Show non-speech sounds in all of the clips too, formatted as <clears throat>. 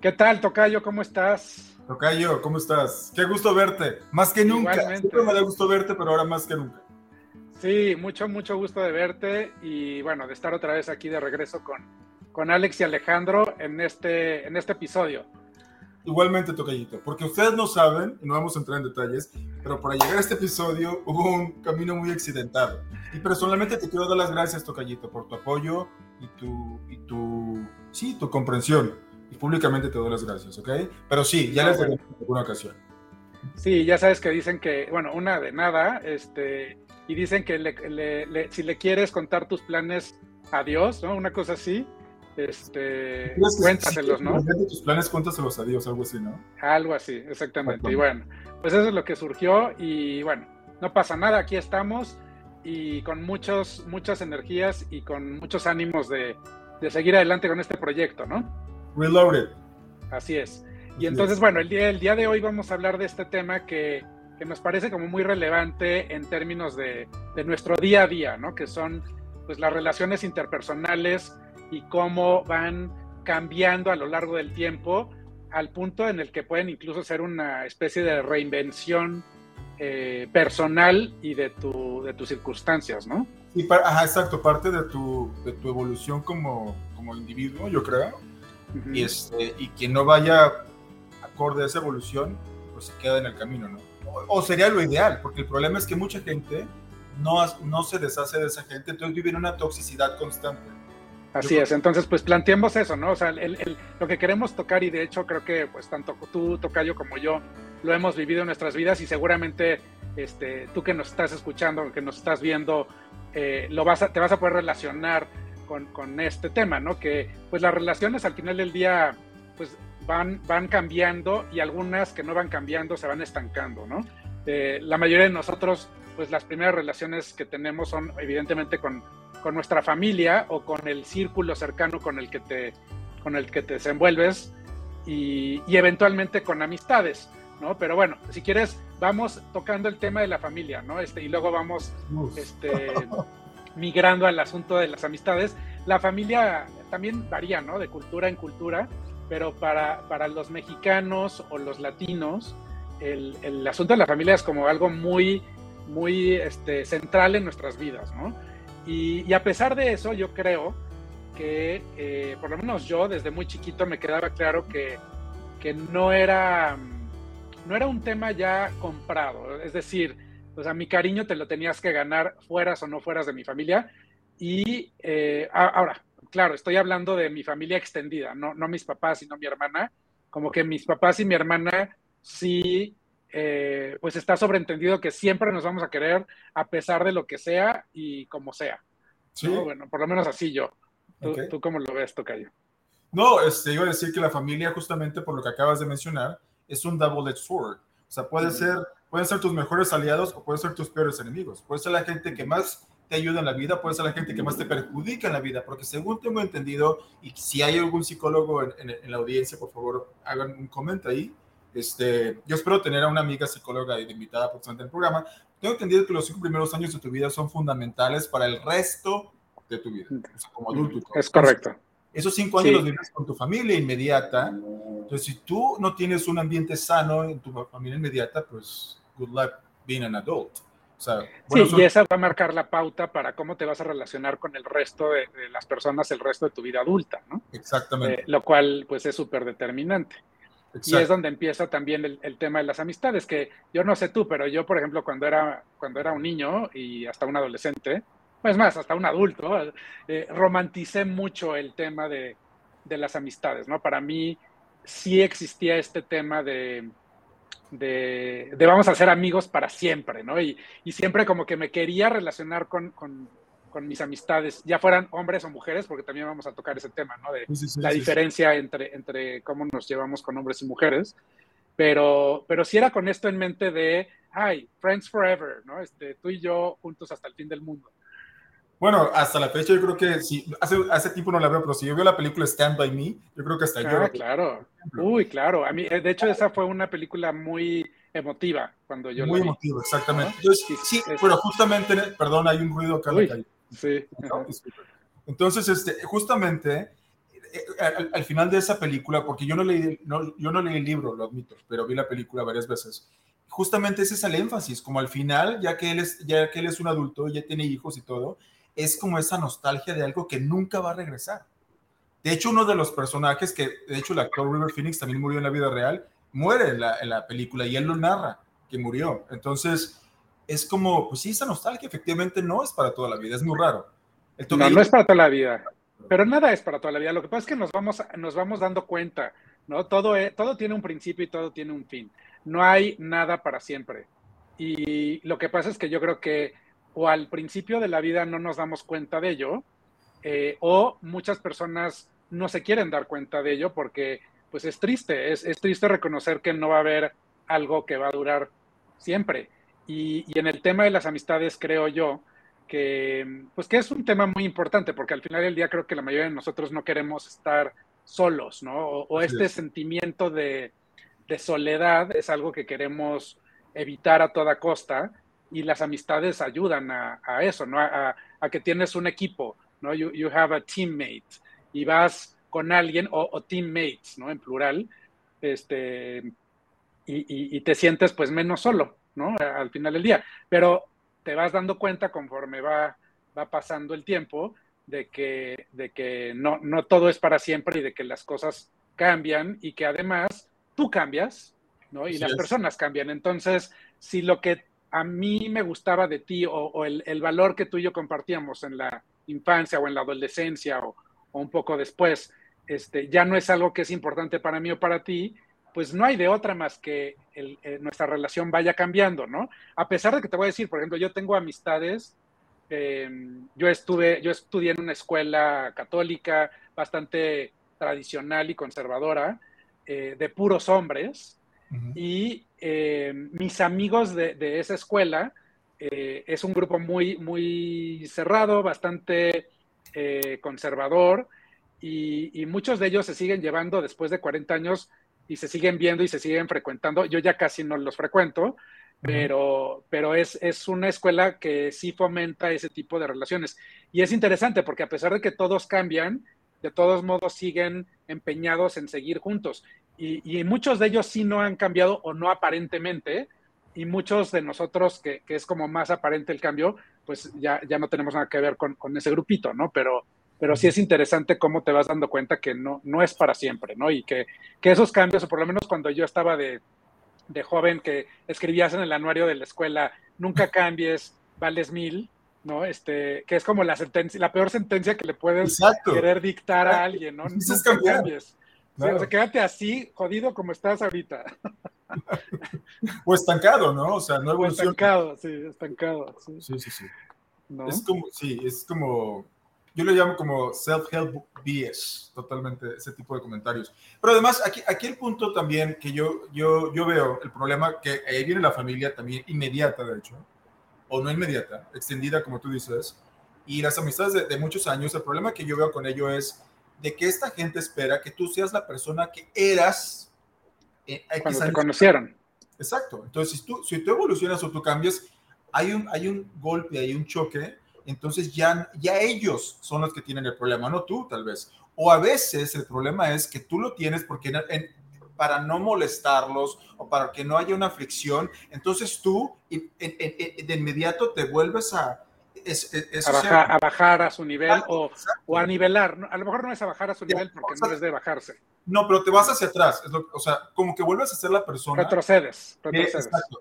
¿Qué tal, Tocayo? ¿Cómo estás? Tocayo, ¿cómo estás? Qué gusto verte. Más que nunca. Siempre me da gusto verte, pero ahora más que nunca. Sí, mucho, mucho gusto de verte y bueno, de estar otra vez aquí de regreso con, con Alex y Alejandro en este, en este episodio. Igualmente, Tocayito, porque ustedes no saben, y no vamos a entrar en detalles, pero para llegar a este episodio hubo un camino muy accidentado. Y personalmente te quiero dar las gracias, Tocayito, por tu apoyo y tu, y tu, sí, tu comprensión y públicamente te doy las gracias, ¿ok? Pero sí, ya les daré en alguna ocasión. Sí, ya sabes que dicen que, bueno, una de nada, este, y dicen que si le quieres contar tus planes a Dios, ¿no? Una cosa así, este, cuéntaselos, ¿no? tus planes, cuéntaselos a Dios, algo así, ¿no? Algo así, exactamente. Y bueno, pues eso es lo que surgió y bueno, no pasa nada, aquí estamos y con muchos, muchas energías y con muchos ánimos de, de seguir adelante con este proyecto, ¿no? Reloaded. Así es. Y entonces, bueno, el día, el día de hoy vamos a hablar de este tema que, nos parece como muy relevante en términos de, nuestro día a día, ¿no? Que son pues las relaciones interpersonales y cómo van cambiando a lo largo del tiempo al punto en el que pueden incluso ser una especie de reinvención eh, personal y de, tu, de tus circunstancias, ¿no? Sí, ajá, exacto, parte de tu, de tu evolución como, como individuo, yo creo y, este, y quien no vaya acorde a esa evolución, pues se queda en el camino, ¿no? O, sería lo ideal, porque el problema es que mucha gente no, no se deshace de esa gente, entonces vive en una toxicidad constante. Así es, entonces pues planteemos eso, ¿no? O sea, el, lo que queremos tocar y de hecho creo que pues tanto tú, Tocayo, como yo lo hemos vivido en nuestras vidas y seguramente este, tú que nos estás escuchando, que nos estás viendo, eh, lo vas a, te vas a poder relacionar con, este tema, ¿no? Que pues las relaciones al final del día pues van, van cambiando y algunas que no van cambiando se van estancando, ¿no? Eh, la mayoría de nosotros pues las primeras relaciones que tenemos son evidentemente con, con nuestra familia o con el círculo cercano con el que te, con el que te desenvuelves y, y eventualmente con amistades, ¿no? Pero bueno, si quieres, vamos tocando el tema de la familia, ¿no? Este, y luego vamos este, migrando al asunto de las amistades, la familia también varía, ¿no? De cultura en cultura, pero para, para los mexicanos o los latinos, el, el, asunto de la familia es como algo muy, muy este, central en nuestras vidas, ¿no? Y, a pesar de eso, yo creo que, eh, por lo menos yo, desde muy chiquito, me quedaba claro que, que no, era, no era un tema ya comprado. Es decir, o sea, mi cariño te lo tenías que ganar fueras o no fueras de mi familia. Y eh, ahora, claro, estoy hablando de mi familia extendida, no, no mis papás, sino mi hermana. Como que mis papás y mi hermana sí, eh, pues está sobreentendido que siempre nos vamos a querer a pesar de lo que sea y como sea. Sí. Bueno, por lo menos así yo. ¿Tú, cómo lo ves, Tocayo? No, este, iba a decir que la familia, justamente por lo que acabas de mencionar, es un double-edged sword. O sea, puede ser pueden ser tus mejores aliados o pueden ser tus peores enemigos. Puede ser la gente que más te ayuda en la vida, puede ser la gente que más te perjudica en la vida, porque según tengo entendido, y si hay algún psicólogo en, la audiencia, por favor, hagan un comentario ahí. Este, yo espero tener a una amiga psicóloga invitada próximamente en el programa. Tengo entendido que los cinco primeros años de tu vida son fundamentales para el resto de tu vida, como adulto. Es correcto. Esos cinco años los vives con tu familia inmediata. Entonces, si tú no tienes un ambiente sano en tu familia inmediata, pues good luck being an adult. sí, y esa va a marcar la pauta para cómo te vas a relacionar con el resto de, las personas el resto de tu vida adulta, ¿no? Exactamente. Eh, lo cual, pues, es súper determinante. Y es donde empieza también el, tema de las amistades, que yo no sé tú, pero yo, por ejemplo, cuando era, cuando era un niño y hasta un adolescente, pues más, hasta un adulto, eh, romanticé mucho el tema de, de las amistades, ¿no? Para mí sí existía este tema de, de, vamos a ser amigos para siempre, ¿no? Y, siempre como que me quería relacionar con, mis amistades, ya fueran hombres o mujeres, porque también vamos a tocar ese tema, ¿no? De la diferencia Entre, entre cómo nos llevamos con hombres y mujeres. Pero, pero sí era con esto en mente de, ay, friends forever, ¿no? Este, tú y yo juntos hasta el fin del mundo. Bueno, hasta la fecha yo creo que sí, hace, hace tiempo no la veo, pero si yo veo la película Stand By Me, yo creo que hasta ah, yo. claro. Uy, claro. A mí, eh, de hecho, esa fue una película muy emotiva cuando yo muy la vi. Muy emotiva, exactamente. Entonces, sí, pero justamente, perdón, hay un ruido acá en la calle. Sí. Entonces, este, justamente, eh, al, final de esa película, porque yo no, leí, no, yo no leí el libro, lo admito, pero vi la película varias veces, justamente ese es el énfasis, como al final, ya que, él es, ya que él es un adulto, ya tiene hijos y todo, es como esa nostalgia de algo que nunca va a regresar. De hecho, uno de los personajes que, de hecho, el actor River Phoenix también murió en la vida real, muere en la, en la película y él lo narra, que murió. Entonces, es como, pues sí, esa nostalgia efectivamente no es para toda la vida, es muy raro. no, no es para toda la vida. Pero nada es para toda la vida. Lo que pasa es que nos vamos, nos vamos dando cuenta, ¿no? Todo, todo tiene un principio y todo tiene un fin. No hay nada para siempre. Y lo que pasa es que yo creo que o al principio de la vida no nos damos cuenta de ello, eh, o muchas personas no se quieren dar cuenta de ello porque pues es triste, es, es, triste reconocer que no va a haber algo que va a durar siempre. Y, y en el tema de las amistades creo yo que, pues que es un tema muy importante, porque al final del día creo que la mayoría de nosotros no queremos estar solos, ¿no? O, este sentimiento de, de, soledad es algo que queremos evitar a toda costa y las amistades ayudan a, a eso, ¿no? A, a, que tienes un equipo, ¿no? You, you, have a teammate y vas con alguien, o, o teammates, ¿no? En plural, este, y, y, y, te sientes pues menos solo, ¿no? Al final del día. Pero te vas dando cuenta conforme va, va pasando el tiempo de que, de que no, no todo es para siempre y de que las cosas cambian y que además tú cambias, ¿no? Y las personas cambian. Entonces, si lo que a mí me gustaba de ti o, el, el, valor que tú y yo compartíamos en la infancia o en la adolescencia o, un poco después, este, ya no es algo que es importante para mí o para ti, pues no hay de otra más que eh, nuestra relación vaya cambiando, ¿no? A pesar de que te voy a decir, por ejemplo, yo tengo amistades, eh, yo estuve, yo estudié en una escuela católica bastante tradicional y conservadora, eh, de puros hombres, uh -huh. y eh, mis amigos de, de esa escuela eh, es un grupo muy, muy cerrado, bastante conservador, y, y muchos de ellos se siguen llevando después de 40 años y se siguen viendo y se siguen frecuentando. Yo ya casi no los frecuento, pero, pero es, es una escuela que sí fomenta ese tipo de relaciones. Y es interesante porque a pesar de que todos cambian, de todos modos siguen empeñados en seguir juntos. Y, y muchos de ellos sí no han cambiado o no aparentemente, y muchos de nosotros, que, que, es como más aparente el cambio, pues ya, ya no tenemos nada que ver con, con ese grupito, ¿no? Pero, pero sí es interesante cómo te vas dando cuenta que no, no es para siempre, ¿no? Y que, que esos cambios, o por lo menos cuando yo estaba de, de, joven, que escribías en el anuario de la escuela, nunca <laughs> cambies, vales mil, ¿no? Este, que es como la sentencia, la peor sentencia que le puedes Exacto. querer dictar a alguien, ¿no? Nunca cambies. Claro. O sea, quédate así, jodido como estás ahorita. <laughs> o estancado, ¿no? O sea, no evoluciona. Estancado, sí, estancado. Sí, sí, sí. sí. ¿No? Es como, sí, es como yo lo llamo como self-help BS, totalmente ese tipo de comentarios. Pero además, aquí, aquí el punto también que yo, yo, yo veo, el problema que ahí viene la familia también inmediata, de hecho, o no inmediata, extendida, como tú dices, y las amistades de, de muchos años, el problema que yo veo con ello es de que esta gente espera que tú seas la persona que eras eh, cuando te conocieron. Exacto. Entonces, si tú, si tú evolucionas o tú cambias, hay un, hay un golpe, hay un choque entonces ya, ya ellos son los que tienen el problema, no tú tal vez. O a veces el problema es que tú lo tienes porque en, en, para no molestarlos o para que no haya una fricción, entonces tú en, de inmediato te vuelves a... Es, es, a, bajar, a, bajar, a su nivel ah, o, o, a nivelar. A lo mejor no es a bajar a su nivel porque no es de bajarse. No, pero te vas hacia atrás. Lo, o sea, como que vuelves a ser la persona. Retrocedes. retrocedes. Eh, exacto,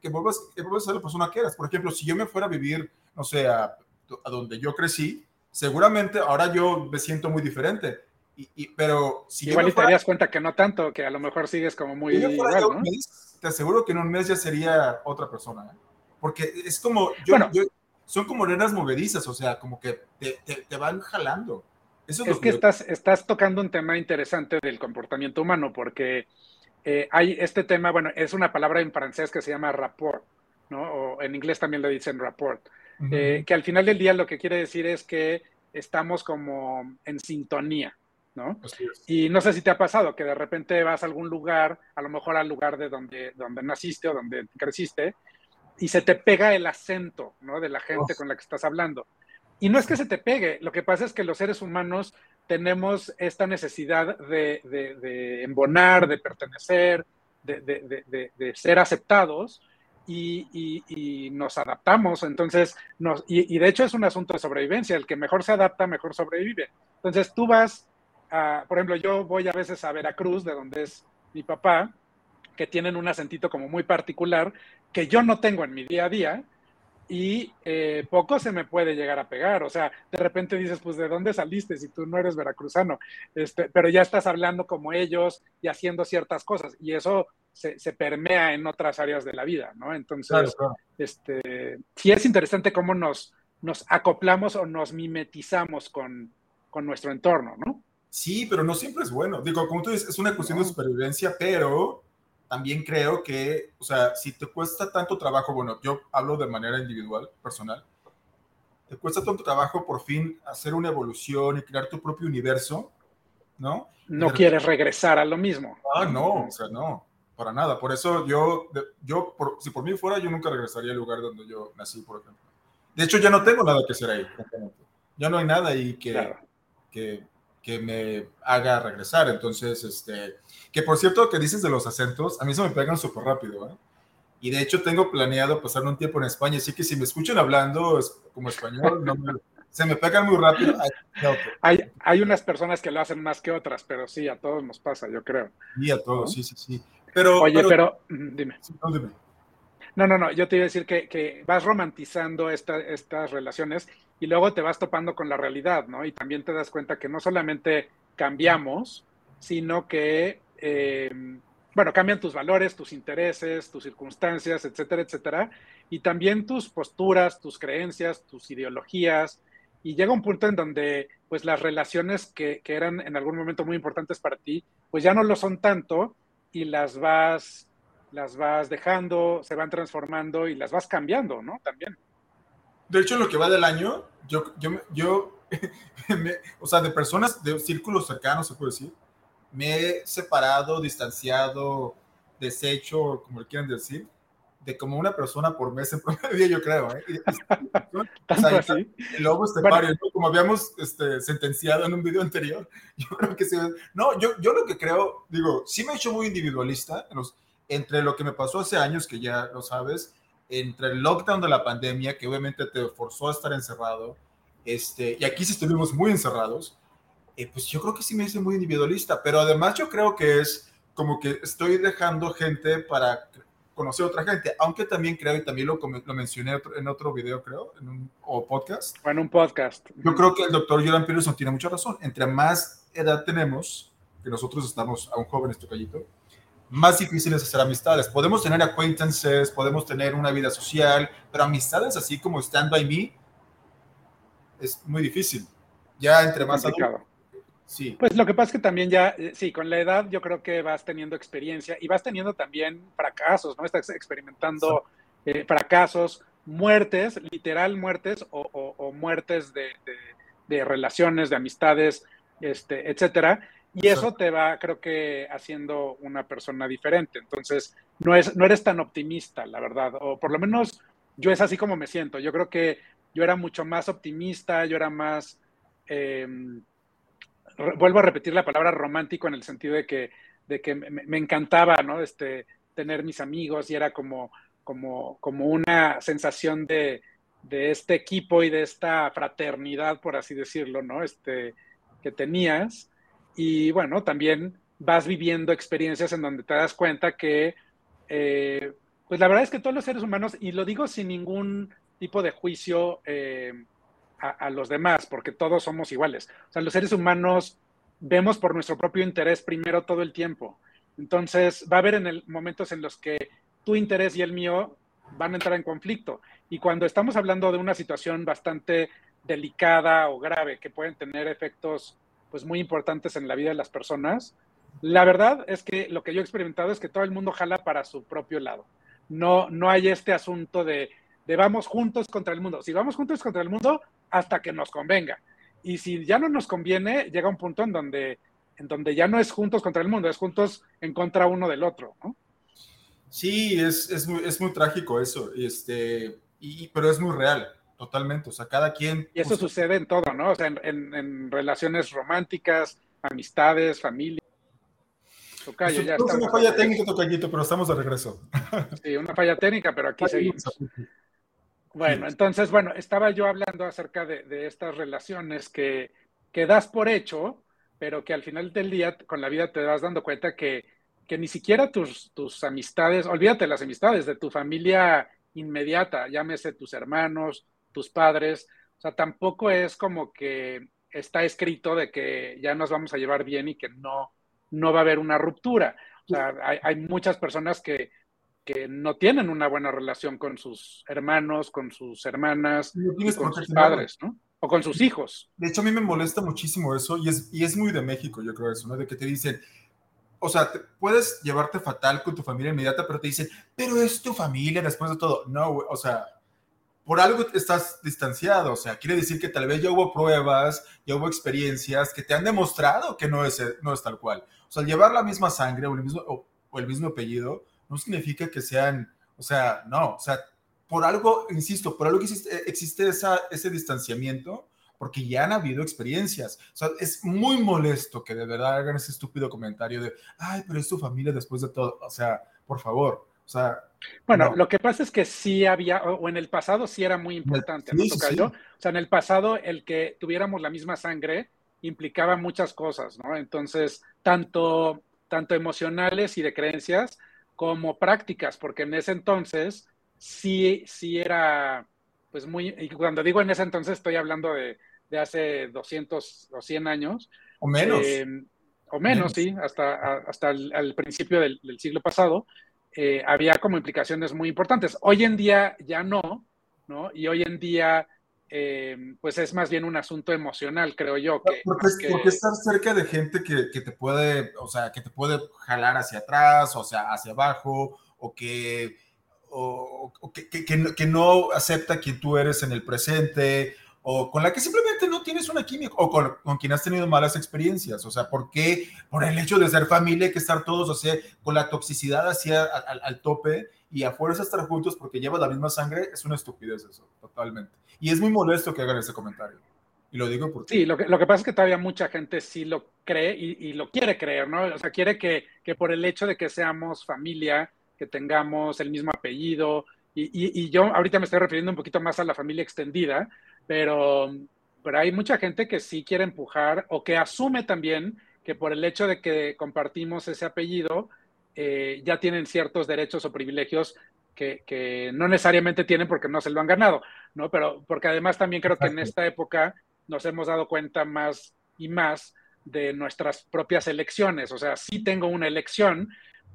que, vuelvas, que vuelvas a ser la persona que eras. Por ejemplo, si yo me fuera a vivir, no sé, a a donde yo crecí, seguramente ahora yo me siento muy diferente. Y, y, pero si igual y te darías cuenta que no tanto, que a lo mejor sigues como muy si igual, ¿no? mes, te aseguro que en un mes ya sería otra persona, ¿eh? porque es como, yo, bueno, yo, son como nenas movedizas, o sea, como que te, te, te van jalando. Eso es, es que yo... estás, estás tocando un tema interesante del comportamiento humano, porque eh, hay este tema, bueno, es una palabra en francés que se llama rapport, ¿no? O en inglés también le dicen rapport eh, que al final del día lo que quiere decir es que estamos como en sintonía, ¿no? Y no sé si te ha pasado que de repente vas a algún lugar, a lo mejor al lugar de donde, donde naciste o donde creciste, y se te pega el acento, ¿no? De la gente con la que estás hablando. Y no es que se te pegue, lo que pasa es que los seres humanos tenemos esta necesidad de, embonar, de pertenecer, de, ser aceptados y, nos adaptamos. Entonces, nos, y, de hecho es un asunto de sobrevivencia. El que mejor se adapta, mejor sobrevive. Entonces, tú vas, a, por ejemplo, yo voy a veces a Veracruz, de donde es mi papá, que tienen un acentito como muy particular que yo no tengo en mi día a día y eh, poco se me puede llegar a pegar. O sea, de repente dices, pues, ¿de dónde saliste si tú no eres veracruzano? Este, pero ya estás hablando como ellos y haciendo ciertas cosas y eso se, permea en otras áreas de la vida, ¿no? Entonces, Este, sí es interesante cómo nos, nos acoplamos o nos mimetizamos con, con nuestro entorno, ¿no? Sí, pero no siempre es bueno. Digo, como tú dices, es una cuestión de supervivencia, pero también creo que, o sea, si te cuesta tanto trabajo, bueno, yo hablo de manera individual, personal, te cuesta tanto trabajo por fin hacer una evolución y crear tu propio universo, ¿no? No quieres regresar a lo mismo. Ah, no, o sea, no, para nada. Por eso yo, yo si por mí fuera, yo nunca regresaría al lugar donde yo nací, por ejemplo. De hecho, ya no tengo nada que hacer ahí, Ya no hay nada ahí que, que, que me haga regresar. Entonces, este, que por cierto, que dices de los acentos, a mí se me pegan súper rápido, ¿eh? Y de hecho tengo planeado pasar un tiempo en España, así que si me escuchan hablando como español, se me pegan muy rápido. Hay, hay unas personas que lo hacen más que otras, pero sí, a todos nos pasa, yo creo. Sí, a todos, sí, sí, sí. Pero, Oye, pero, dime. no, dime. No, no, no, yo te iba a decir que, que vas romantizando estas relaciones y luego te vas topando con la realidad, ¿no? Y también te das cuenta que no solamente cambiamos, sino que eh, bueno, cambian tus valores, tus intereses, tus circunstancias, etcétera, etcétera, y también tus posturas, tus creencias, tus ideologías, y llega un punto en donde pues las relaciones que, que, eran en algún momento muy importantes para ti, pues ya no lo son tanto y las vas, las vas dejando, se van transformando y las vas cambiando, ¿no? También. De hecho, lo que va del año, yo, yo, yo <laughs> o sea, de personas, de círculos cercanos, se puede decir, me he separado, distanciado, deshecho, como le quieran decir, de como una persona por mes en <laughs> promedio, yo creo. ¿eh? <laughs> el lobo estepario, como habíamos este, sentenciado en un video anterior, yo creo que sí. No, yo, yo lo que creo, digo, sí me he hecho muy individualista entre lo que me pasó hace años, que ya lo sabes, entre el lockdown de la pandemia, que obviamente te forzó a estar encerrado, este, y aquí sí estuvimos muy encerrados, eh, pues yo creo que sí me hice muy individualista, pero además yo creo que es como que estoy dejando gente para conocer a otra gente, aunque también creo, y también lo, lo mencioné en otro video, creo, en un o podcast. En un podcast. Yo creo que el doctor Jordan Peterson tiene mucha razón. Entre más edad tenemos, que nosotros estamos aún jóvenes, tocallito, más difícil es hacer amistades. Podemos tener acquaintances, podemos tener una vida social, pero amistades así como stand by me es muy difícil. Ya entre más adultos, Sí. Pues lo que pasa es que también ya, eh, sí, con la edad yo creo que vas teniendo experiencia y vas teniendo también fracasos, ¿no? Estás experimentando eh, fracasos, muertes, literal muertes o, muertes de, relaciones, de amistades, este, etcétera. Y eso te va, creo que, haciendo una persona diferente. Entonces, no, es, no eres tan optimista, la verdad. O por lo menos yo es así como me siento. Yo creo que yo era mucho más optimista, yo era más... Em, vuelvo a repetir la palabra romántico en el sentido de que, de que me, encantaba, ¿no? Este, tener mis amigos y era como, como, como una sensación de, de este equipo y de esta fraternidad, por así decirlo, ¿no? Este, que tenías. Y bueno, también vas viviendo experiencias en donde te das cuenta que, eh, pues la verdad es que todos los seres humanos, y lo digo sin ningún tipo de juicio eh, a, los demás, porque todos somos iguales. O sea, los seres humanos vemos por nuestro propio interés primero todo el tiempo. Entonces, va a haber en el, momentos en los que tu interés y el mío van a entrar en conflicto. Y cuando estamos hablando de una situación bastante delicada o grave, que pueden tener efectos pues muy importantes en la vida de las personas, la verdad es que lo que yo he experimentado es que todo el mundo jala para su propio lado. No, no hay este asunto de, de vamos juntos contra el mundo. Si vamos juntos contra el mundo, hasta que nos convenga. Y si ya no nos conviene, llega un punto en donde, en donde ya no es juntos contra el mundo, es juntos en contra uno del otro. ¿no? Sí, es, es, muy, es muy trágico eso, este, y, pero es muy real. Totalmente. O sea, cada quien. Y eso sucede en todo, ¿no? O sea, en, relaciones románticas, amistades, familia. Tocayo, ya es una falla técnica, Tocayito, pero estamos de regreso. Sí, una falla técnica, pero aquí seguimos. Bueno, entonces, bueno, estaba yo hablando acerca de, estas relaciones que, que, das por hecho, pero que al final del día, con la vida, te vas dando cuenta que, que ni siquiera tus, tus amistades, olvídate las amistades de tu familia inmediata, llámese tus hermanos, tus padres, o sea, tampoco es como que está escrito de que ya nos vamos a llevar bien y que no, no va a haber una ruptura. O sea, hay, hay muchas personas que, que no tienen una buena relación con sus hermanos, con sus hermanas, con sus padres, ¿no? O con sus hijos. De hecho, a mí me molesta muchísimo eso y es, y es muy de México, yo creo eso, ¿no? De que te dicen, o sea, puedes llevarte fatal con tu familia inmediata, pero te dicen, pero es tu familia después de todo. No, o sea, por algo estás distanciado, o sea, quiere decir que tal vez ya hubo pruebas, ya hubo experiencias que te han demostrado que no es, no es tal cual. O sea, llevar la misma sangre o el mismo, o el mismo apellido no significa que sean, o sea, no, o sea, por algo, insisto, por algo existe, existe esa, ese distanciamiento, porque ya han habido experiencias. O sea, es muy molesto que de verdad hagan ese estúpido comentario de, ay, pero es tu familia después de todo. O sea, por favor, o sea. Bueno, lo que pasa es que sí había, o en el pasado sí era muy importante, ¿no? O sea, en el pasado el que tuviéramos la misma sangre implicaba muchas cosas, ¿no? Entonces, tanto, tanto emocionales y de creencias, como prácticas, porque en ese entonces sí, sí era, pues muy, y cuando digo en ese entonces estoy hablando de, de hace 200 o 100 años. O menos. Eh, o menos, sí, hasta, hasta el, principio del, siglo pasado, eh, había como implicaciones muy importantes. Hoy en día ya no, ¿no? Y hoy en día eh, pues es más bien un asunto emocional, creo yo. Que, porque, estar cerca de gente que, que, te puede, o sea, que te puede jalar hacia atrás, o sea, hacia abajo, o que, o, que, que, no acepta quien tú eres en el presente, o con la que simplemente tienes una química, o con, con, quien has tenido malas experiencias. O sea, ¿por qué? Por el hecho de ser familia hay que estar todos, o sea, con la toxicidad hacia al, al tope y a fuerza estar juntos porque lleva la misma sangre, es una estupidez eso, totalmente. Y es muy molesto que hagan ese comentario. Y lo digo porque... Sí, lo que, lo que pasa es que todavía mucha gente sí lo cree y, lo quiere creer, ¿no? O sea, quiere que, que, por el hecho de que seamos familia, que tengamos el mismo apellido, y, y, yo ahorita me estoy refiriendo un poquito más a la familia extendida, pero, pero hay mucha gente que sí quiere empujar o que asume también que por el hecho de que compartimos ese apellido, eh, ya tienen ciertos derechos o privilegios que, no necesariamente tienen porque no se lo han ganado, ¿no? Pero porque además también creo que en esta época nos hemos dado cuenta más y más de nuestras propias elecciones. O sea, sí tengo una elección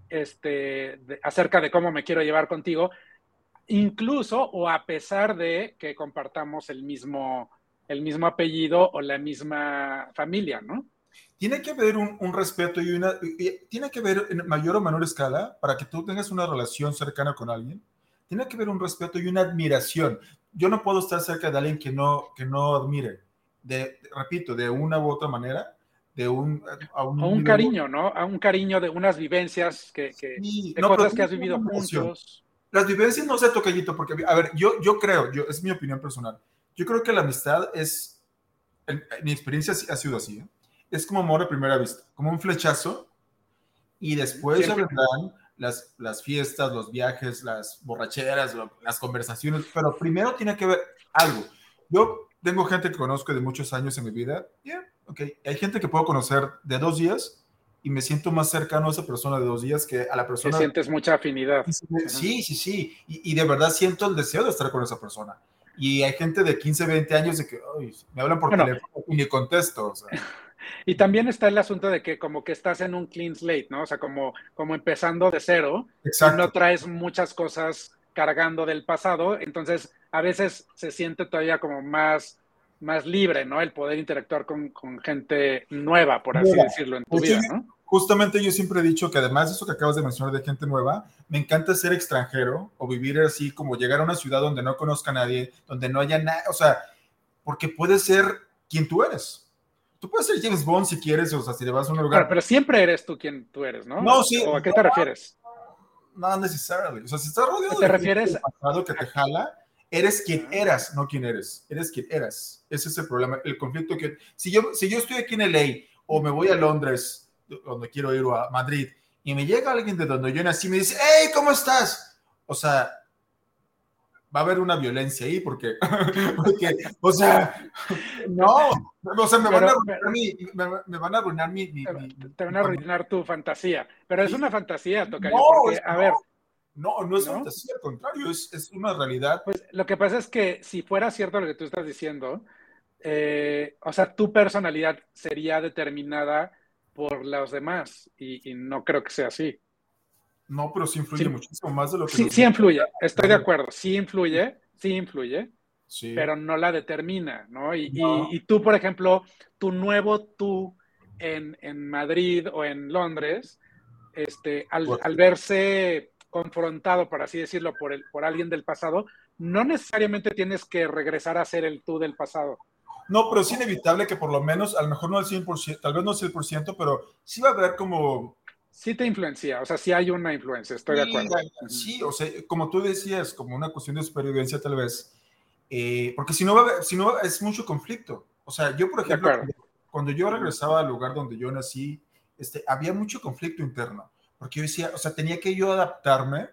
este, acerca de cómo me quiero llevar contigo, incluso o a pesar de que compartamos el mismo, el mismo apellido o la misma familia, ¿no? tiene que haber un, respeto y una, tiene que haber en mayor o menor escala para que tú tengas una relación cercana con alguien. Tiene que haber un respeto y una admiración. Yo no puedo estar cerca de alguien que no, que no admire. De, repito, de una u otra manera, de un, a un, cariño, ¿no? A un cariño de unas vivencias que, que de cosas que has vivido juntos. Las vivencias no sé, tocallito, porque, a ver, yo, yo creo, yo, es mi opinión personal, yo creo que la amistad es, en, mi experiencia ha sido así, ¿eh? es como amor a primera vista, como un flechazo, y después ya vendrán las, las fiestas, los viajes, las borracheras, las conversaciones, pero primero tiene que ver algo. Yo tengo gente que conozco de muchos años en mi vida, yeah, ok, hay gente que puedo conocer de dos días y me siento más cercano a esa persona de dos días que a la persona. sientes mucha afinidad. Sí, sí, sí, y, y, de verdad siento el deseo de estar con esa persona. Y hay gente de 15, 20 años de que me hablan por teléfono y ni contesto. O sea. <laughs> Y también está el asunto de que como que estás en un clean slate, ¿no? O sea, como, como empezando de cero, Exacto. no traes muchas cosas cargando del pasado, entonces a veces se siente todavía como más, más libre, ¿no? El poder interactuar con, con gente nueva, por así decirlo, en tu vida, ¿no? Justamente yo siempre he dicho que además de eso que acabas de mencionar de gente nueva, me encanta ser extranjero o vivir así como llegar a una ciudad donde no conozca a nadie, donde no haya nada, o sea, porque puedes ser quien tú eres. Tú puedes ser James Bond si quieres, o sea, si le vas a un lugar. Pero, siempre eres tú quien tú eres, ¿no? No, sí. ¿O a qué te refieres? No necesariamente. O sea, si estás rodeado ¿Te refieres? pasado que te jala, Eres quien eras, no quien eres. Eres quien eras. Ese es el problema, el conflicto que... Si yo, si yo estoy aquí en LA o me voy a Londres, donde quiero ir, a Madrid, y me llega alguien de donde yo nací y me dice, hey, ¿cómo estás? O sea, va a haber una violencia ahí porque, <laughs> porque o sea, no, o sea, me van, a arruinar mi, me, van a arruinar mi, Te van a arruinar tu fantasía, pero es una fantasía, Tocayo, porque, a ver... No, no es fantasía, al contrario, es, es, una realidad. Pues lo que pasa es que si fuera cierto lo que tú estás diciendo, eh, o sea, tu personalidad sería determinada por los demás y, no creo que sea así. No, pero sí influye muchísimo más de lo que... Sí, sí influye, estoy de acuerdo, sí influye, sí influye, sí. pero no la determina, ¿no? Y, Y, tú, por ejemplo, tu nuevo tú en, en Madrid o en Londres, este, al, al, verse confrontado, por así decirlo, por, el, por alguien del pasado, no necesariamente tienes que regresar a ser el tú del pasado. No, pero es inevitable que por lo menos, a lo mejor no al 100%, tal vez no el 100%, pero sí va a haber como... Sí te influencia, o sea, sí hay una influencia, estoy de acuerdo. Sí, o sea, como tú decías, como una cuestión de supervivencia tal vez, eh, porque si no, va a haber, si no es mucho conflicto. O sea, yo, por ejemplo, cuando yo regresaba al lugar donde yo nací, este, había mucho conflicto interno, porque yo decía, o sea, tenía que yo adaptarme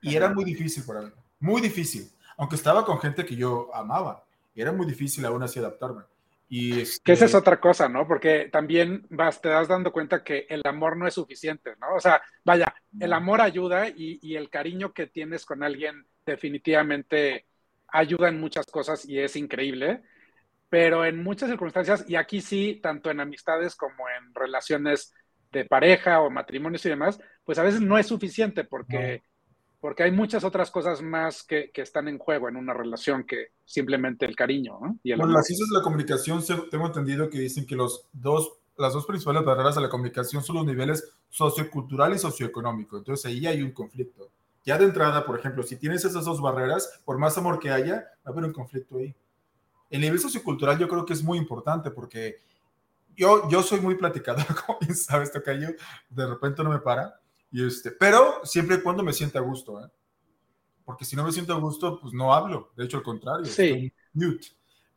y era muy difícil para mí, muy difícil, aunque estaba con gente que yo amaba era muy difícil aún así adaptarme. Y este... Que esa es otra cosa, ¿no? Porque también vas, te das dando cuenta que el amor no es suficiente, ¿no? O sea, vaya, el amor ayuda y, y, el cariño que tienes con alguien definitivamente ayuda en muchas cosas y es increíble, pero en muchas circunstancias, y aquí sí, tanto en amistades como en relaciones de pareja o matrimonios y demás, pues a veces no es suficiente porque porque hay muchas otras cosas más que, que, están en juego en una relación que simplemente el cariño. ¿no? Y bueno, las ciencias de la comunicación, tengo entendido que dicen que los dos, las dos principales barreras a la comunicación son los niveles sociocultural y socioeconómico. Entonces ahí hay un conflicto. Ya de entrada, por ejemplo, si tienes esas dos barreras, por más amor que haya, va a haber un conflicto ahí. El nivel sociocultural yo creo que es muy importante porque yo, yo soy muy platicador, <laughs> como bien sabes, Tocayo, de repente no me para y este, pero siempre y cuando me sienta a gusto, ¿eh? Porque si no me siento a gusto, pues no hablo. De hecho, al contrario, sí. mute.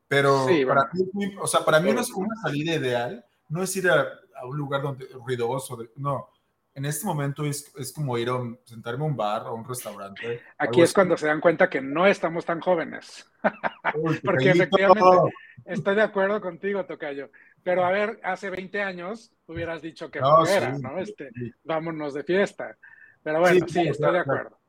Pero para, mí, o sea, para mí una salida ideal, no es ir a, a un lugar donde ruidoso, no. En este momento es, es como ir a sentarme a un bar o un restaurante. Aquí es cuando se dan cuenta que no estamos tan jóvenes. <laughs> Porque efectivamente, estoy de acuerdo contigo, Tocayo. Pero a ver, hace 20 años hubieras dicho que no, era, ¿no? Este, vámonos de fiesta. Pero bueno, sí, estoy de acuerdo.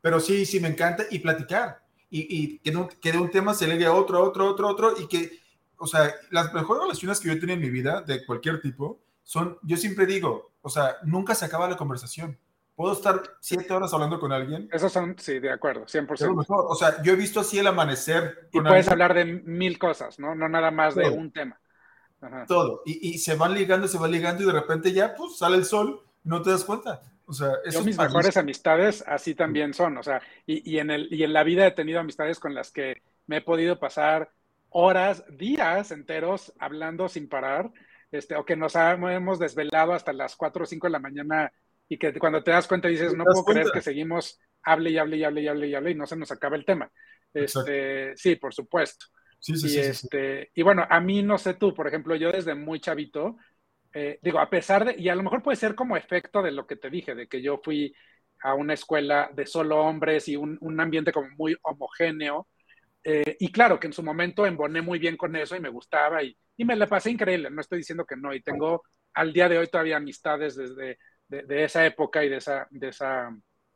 Pero sí, sí, me encanta y platicar. Y, y que, no, que de un tema se le a otro, otro, otro, otro. Y que, o sea, las mejores relaciones que yo he tenido en mi vida, de cualquier tipo, son, yo siempre digo, o sea, nunca se acaba la conversación. Puedo estar siete horas hablando con alguien. Esos son, sí, de acuerdo, 100%. Mejor. O sea, yo he visto así el amanecer. Y puedes hablar de mil cosas, ¿no? No nada más de un tema. Todo. Y, y, se van ligando, se van ligando y de repente ya, pues, sale el sol, no te das cuenta. O sea, Yo mis mejores amistades así también son, o sea, y, y, en el, y en la vida he tenido amistades con las que me he podido pasar horas, días enteros hablando sin parar, este, o que nos hemos desvelado hasta las 4 o 5 de la mañana y que cuando te das cuenta dices, no puedo creer que seguimos, hable y hable y hable y hable y hable y no se nos acaba el tema. Este, sí, por supuesto y, este, y bueno, a mí no sé tú, por ejemplo, yo desde muy chavito, eh, digo, a pesar de, y a lo mejor puede ser como efecto de lo que te dije, de que yo fui a una escuela de solo hombres y un, un ambiente como muy homogéneo. Eh, y claro, que en su momento emboné muy bien con eso y me gustaba y, y, me la pasé increíble, no estoy diciendo que no, y tengo al día de hoy todavía amistades desde de, de esa época y de esa, de esa,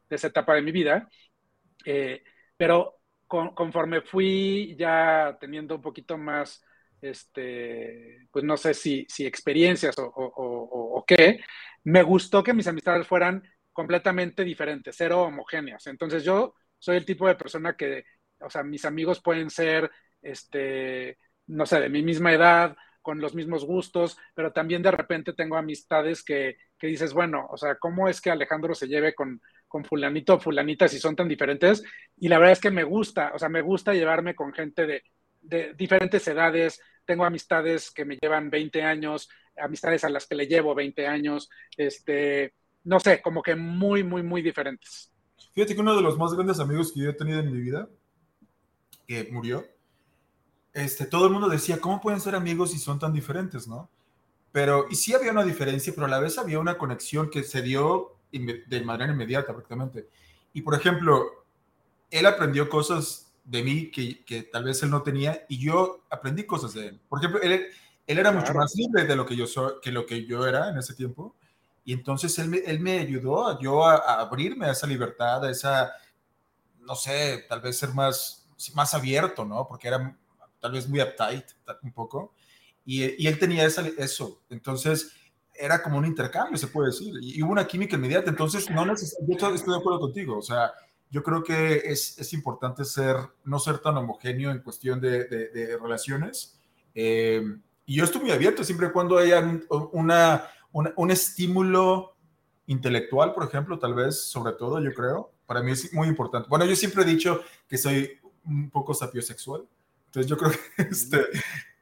de esa etapa de mi vida. Eh, pero conforme fui ya teniendo un poquito más, este, pues no sé si, si experiencias o, o, qué, me gustó que mis amistades fueran completamente diferentes, cero homogéneas. Entonces yo soy el tipo de persona que, o sea, mis amigos pueden ser, este, no sé, de mi misma edad, con los mismos gustos, pero también de repente tengo amistades que, que dices, bueno, o sea, ¿cómo es que Alejandro se lleve con, con fulanito o fulanita si son tan diferentes. Y la verdad es que me gusta, o sea, me gusta llevarme con gente de, de diferentes edades. Tengo amistades que me llevan 20 años, amistades a las que le llevo 20 años, este, no sé, como que muy, muy, muy diferentes. Fíjate que uno de los más grandes amigos que yo he tenido en mi vida que murió, este, todo el mundo decía, ¿cómo pueden ser amigos si son tan diferentes, no? Pero, y sí había una diferencia, pero a la vez había una conexión que se dio de manera inmediata prácticamente. Y por ejemplo, él aprendió cosas de mí que, que, tal vez él no tenía y yo aprendí cosas de él. Por ejemplo, él, él era mucho más libre de lo que yo soy, que lo que yo era en ese tiempo. Y entonces él me, él me ayudó a, yo a, a, abrirme a esa libertad, a esa, no sé, tal vez ser más, más abierto, ¿no? Porque era tal vez muy uptight un poco. Y, y él tenía esa, eso. Entonces, era como un intercambio, se puede decir, y hubo una química inmediata, entonces no necesito, yo estoy de acuerdo contigo, o sea, yo creo que es, es importante ser, no ser tan homogéneo en cuestión de, de, de relaciones, eh, y yo estoy muy abierto siempre y cuando haya una, una, un estímulo intelectual, por ejemplo, tal vez, sobre todo, yo creo, para mí es muy importante. Bueno, yo siempre he dicho que soy un poco sapiosexual, entonces yo creo que este,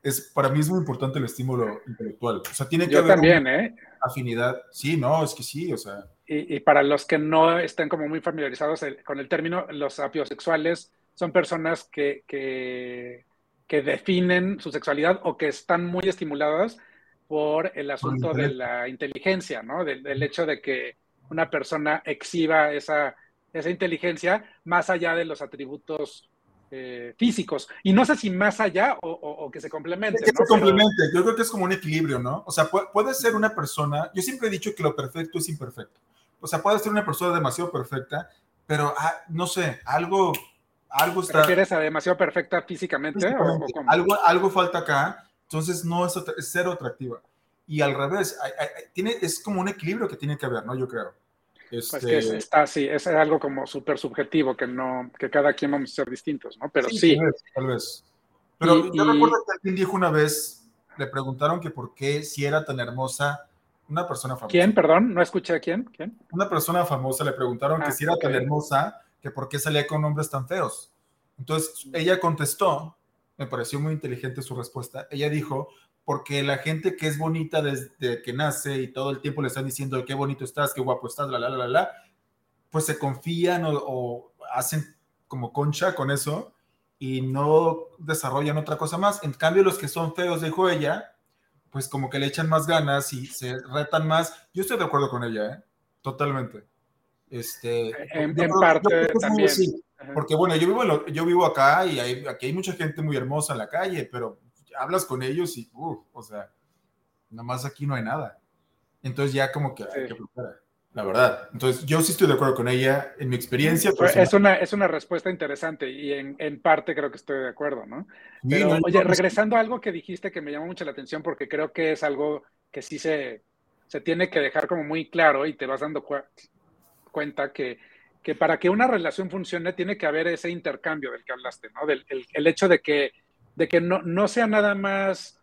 es, para mí es muy importante el estímulo intelectual. O sea, tiene que Yo haber también, ¿eh? afinidad. Sí, no, es que sí, o sea. Y, y para los que no estén como muy familiarizados el, con el término, los sapiosexuales son personas que, que, que, definen su sexualidad o que están muy estimuladas por el asunto de la inteligencia, ¿no? Del, del hecho de que una persona exhiba esa, esa inteligencia más allá de los atributos eh, físicos. Y no sé si más allá o, o, o que se complemente. Que ¿no? se complemente. Yo creo que es como un equilibrio, ¿no? O sea, puede, puede, ser una persona, yo siempre he dicho que lo perfecto es imperfecto. O sea, puede ser una persona demasiado perfecta, pero ah, no sé, algo, algo está... ¿Te refieres a demasiado perfecta físicamente? físicamente. ¿o, o algo, algo falta acá, entonces no es, es cero atractiva. Y al revés, hay, hay, tiene, es como un equilibrio que tiene que haber, ¿no? Yo creo. Este... Pues que es, está así, es algo como súper subjetivo, que no, que cada quien vamos a ser distintos, ¿no? Pero sí. sí. Tal vez, tal vez. Pero y, yo y... recuerdo que alguien dijo una vez, le preguntaron que por qué si era tan hermosa una persona famosa. ¿Quién? Perdón, no escuché a quién. ¿Quién? Una persona famosa le preguntaron ah, que si era okay. tan hermosa, que por qué salía con hombres tan feos. Entonces ella contestó, me pareció muy inteligente su respuesta, ella dijo, porque la gente que es bonita desde que nace y todo el tiempo le están diciendo qué bonito estás, qué guapo estás, la, la, la, la, pues se confían o, o hacen como concha con eso y no desarrollan otra cosa más. En cambio, los que son feos, dijo ella, pues como que le echan más ganas y se retan más. Yo estoy de acuerdo con ella, ¿eh? Totalmente. Este, en, en parte también. Sí, porque bueno, yo vivo, yo vivo acá y hay, aquí hay mucha gente muy hermosa en la calle, pero hablas con ellos y, uff, o sea, nada más aquí no hay nada. Entonces ya como que hay que preparar, la verdad. Entonces yo sí estoy de acuerdo con ella, en mi experiencia. Es, una, es una respuesta interesante y en, en, parte creo que estoy de acuerdo, ¿no? Pero, sí, no, oye, regresando a algo que dijiste que me llamó mucho la atención porque creo que es algo que sí se, se tiene que dejar como muy claro y te vas dando cu cuenta que, que para que una relación funcione tiene que haber ese intercambio del que hablaste, ¿no? Del el, el hecho de que de que no, no sea nada más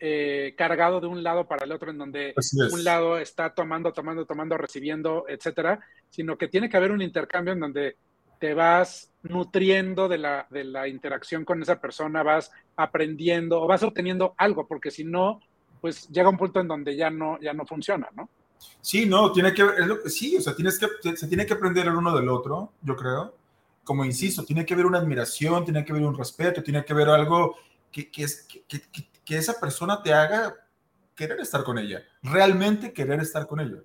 eh, cargado de un lado para el otro, en donde un lado está tomando, tomando, tomando, recibiendo, etcétera, sino que tiene que haber un intercambio en donde te vas nutriendo de la, de la interacción con esa persona, vas aprendiendo o vas obteniendo algo, porque si no, pues llega un punto en donde ya no, ya no funciona, ¿no? Sí, no, tiene que, sí, o sea, tienes que, se tiene que aprender el uno del otro, yo creo como insisto, tiene que haber una admiración, tiene que haber un respeto, tiene que haber algo que, que, es, que, que, que esa persona te haga querer estar con ella, realmente querer estar con ella.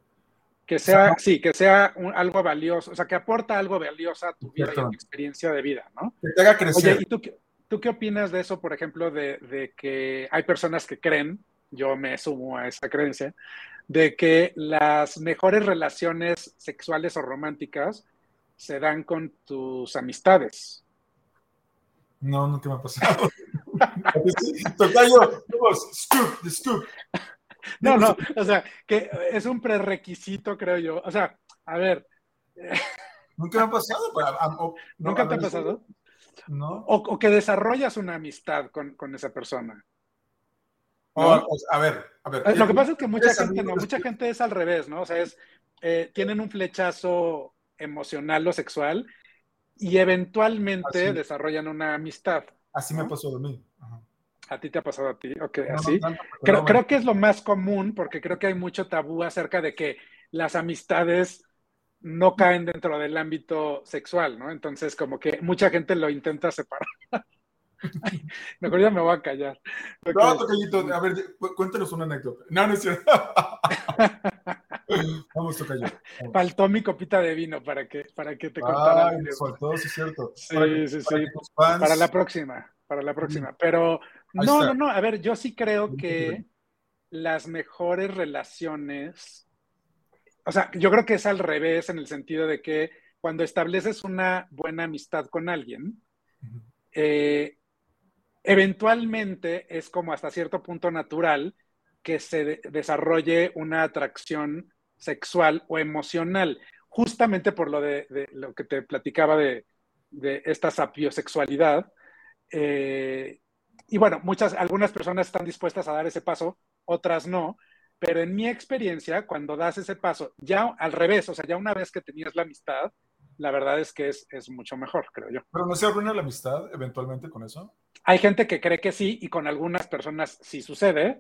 Que sea, o sea, sí, que sea un, algo valioso, o sea, que aporta algo valioso a tu vida y a tu experiencia de vida, ¿no? Que te haga crecer. Oye, ¿y tú, tú qué opinas de eso, por ejemplo, de, de que hay personas que creen, yo me sumo a esa creencia, de que las mejores relaciones sexuales o románticas se dan con tus amistades. No, nunca me ha pasado. <laughs> Tocayo, scoop, the scoop. No, no, o sea, que es un prerequisito, creo yo. O sea, a ver. <laughs> Nunca me ha pasado. Pero, ¿Nunca te ha pasado? No. O, o, que desarrollas una amistad con, con esa persona. ¿no? O, a ver, a ver. Lo que pasa es que mucha gente no, mucha gente es al revés, ¿no? O sea, es, eh, tienen un flechazo emocional o sexual y eventualmente así. desarrollan una amistad. Así ¿no? me pasó de mí. Ajá. A ti te ha pasado a ti, ok, no, así. No, creo, creo que es lo más común porque creo que hay mucho tabú acerca de que las amistades no caen dentro del ámbito sexual, ¿no? Entonces, como que mucha gente lo intenta separar. <laughs> <laughs> mejor ya me voy a callar. No, Tocayito, a ver, cuéntanos una anécdota. No, no es cierto. <laughs> Vamos, Tocayo. Faltó mi copita de vino para que, para que te contara. Ay, faltó, sí es cierto. Sí, sí, sí. Para la próxima, para la próxima. Pero no, no, no, a ver, yo sí creo que las mejores relaciones, o sea, yo creo que es al revés en el sentido de que cuando estableces una buena amistad con alguien, eh, eventualmente es como hasta cierto punto natural que se desarrolle una atracción sexual o emocional, justamente por lo de, lo que te platicaba de, esta sapiosexualidad. Eh, y bueno, muchas, algunas personas están dispuestas a dar ese paso, otras no, pero en mi experiencia, cuando das ese paso, ya al revés, o sea, ya una vez que tenías la amistad, la verdad es que es, mucho mejor, creo yo. ¿Pero no se arruina la amistad eventualmente con eso? Hay gente que cree que sí y con algunas personas sí sucede,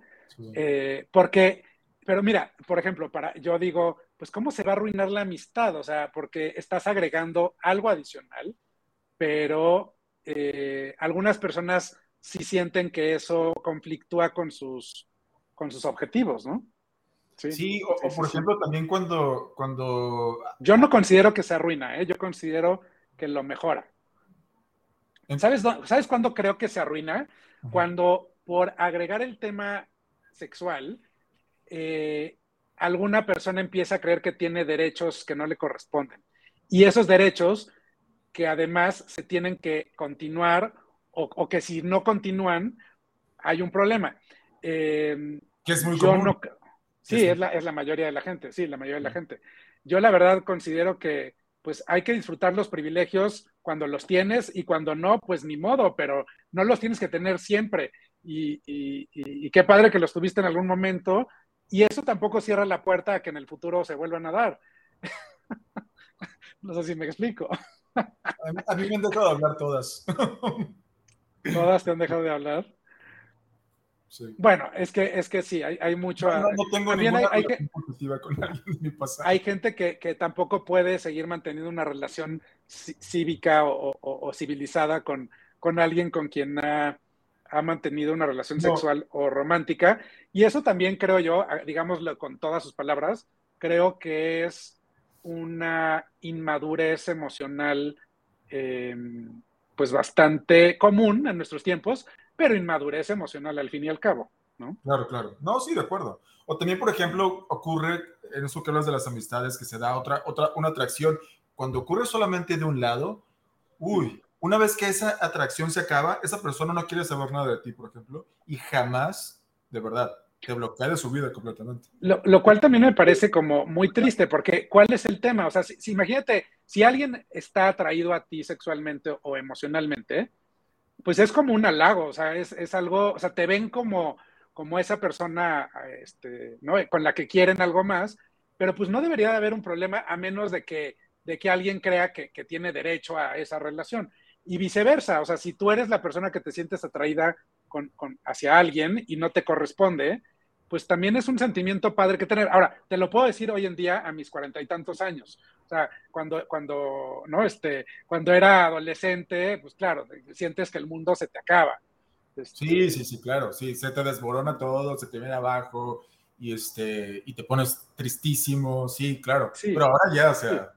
eh, porque, pero mira, por ejemplo, para, yo digo, pues ¿cómo se va a arruinar la amistad? O sea, porque estás agregando algo adicional, pero eh, algunas personas sí sienten que eso conflictúa con sus, con sus objetivos, ¿no? Sí, o, por ejemplo también cuando, cuando... Yo no considero que se arruina, ¿eh? yo considero que lo mejora. ¿Sabes, ¿Sabes cuándo creo que se arruina? Cuando por agregar el tema sexual, eh, alguna persona empieza a creer que tiene derechos que no le corresponden. Y esos derechos que además se tienen que continuar o, que si no continúan, hay un problema. Eh, que es muy común. Sí, es la, es la mayoría de la gente, sí, la mayoría de la gente. Yo la verdad considero que pues hay que disfrutar los privilegios cuando los tienes y cuando no, pues ni modo, pero no los tienes que tener siempre. Y, y, qué padre que los tuviste en algún momento. Y eso tampoco cierra la puerta a que en el futuro se vuelvan a dar. <laughs> no sé si me explico. a mí me han dejado de hablar todas. <laughs> ¿Todas te han dejado de hablar? Bueno, es que, es que sí, hay, hay mucho. No, no tengo ninguna hay, con alguien de mi pasado. Hay gente que, que, tampoco puede seguir manteniendo una relación cívica o, civilizada con, con, alguien con quien ha, ha mantenido una relación sexual o romántica. Y eso también creo yo, digámoslo con todas sus palabras, creo que es una inmadurez emocional eh, pues bastante común en nuestros tiempos, pero inmadurez emocional al fin y al cabo, ¿no? Claro, claro. No, sí, de acuerdo. O también, por ejemplo, ocurre en eso que hablas de las amistades, que se da otra, otra, una atracción. Cuando ocurre solamente de un lado, uy, una vez que esa atracción se acaba, esa persona no quiere saber nada de ti, por ejemplo, y jamás, de verdad, te bloquea de su vida completamente. Lo, cual también me parece como muy triste, porque ¿cuál es el tema? O sea, si, imagínate, si alguien está atraído a ti sexualmente o emocionalmente, pues es como un halago, o sea, es, algo, o sea, te ven como, como esa persona este, ¿no? con la que quieren algo más, pero pues no debería de haber un problema a menos de que, de que alguien crea que, tiene derecho a esa relación. Y viceversa, o sea, si tú eres la persona que te sientes atraída con, hacia alguien y no te corresponde, pues también es un sentimiento padre que tener. Ahora, te lo puedo decir hoy en día a mis cuarenta y tantos años. O sea, cuando, cuando, ¿no? Este, cuando era adolescente, pues claro, sientes que el mundo se te acaba. Este, sí, sí, sí, claro, sí, se te desmorona todo, se te viene abajo y, este, y te pones tristísimo, sí, claro. pero ahora ya, o sea,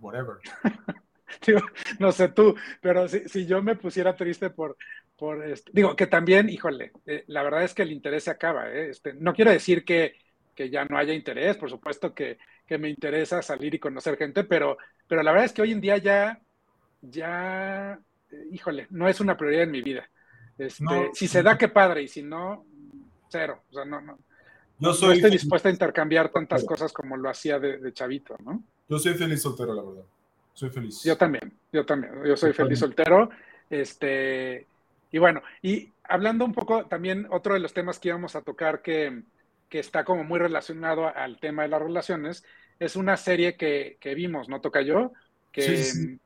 whatever. <laughs> no sé tú, pero si, si, yo me pusiera triste por, por este, digo, que también, híjole, eh, la verdad es que el interés se acaba, ¿eh? este, no quiero decir que, que, ya no haya interés, por supuesto que, que, me interesa salir y conocer gente, pero, pero la verdad es que hoy en día ya, ya, eh, híjole, no es una prioridad en mi vida. Este, si se da, qué padre, y si no, cero, o sea, no, no. Yo soy estoy dispuesta a intercambiar tantas cosas como lo hacía de, de, chavito, ¿no? Yo soy feliz soltero, la verdad. Soy feliz. Yo también, yo también. Yo soy feliz soltero. Este, y bueno, y hablando un poco también, otro de los temas que íbamos a tocar que, que está como muy relacionado al tema de las relaciones, es una serie que, que vimos, ¿no toca yo? Que,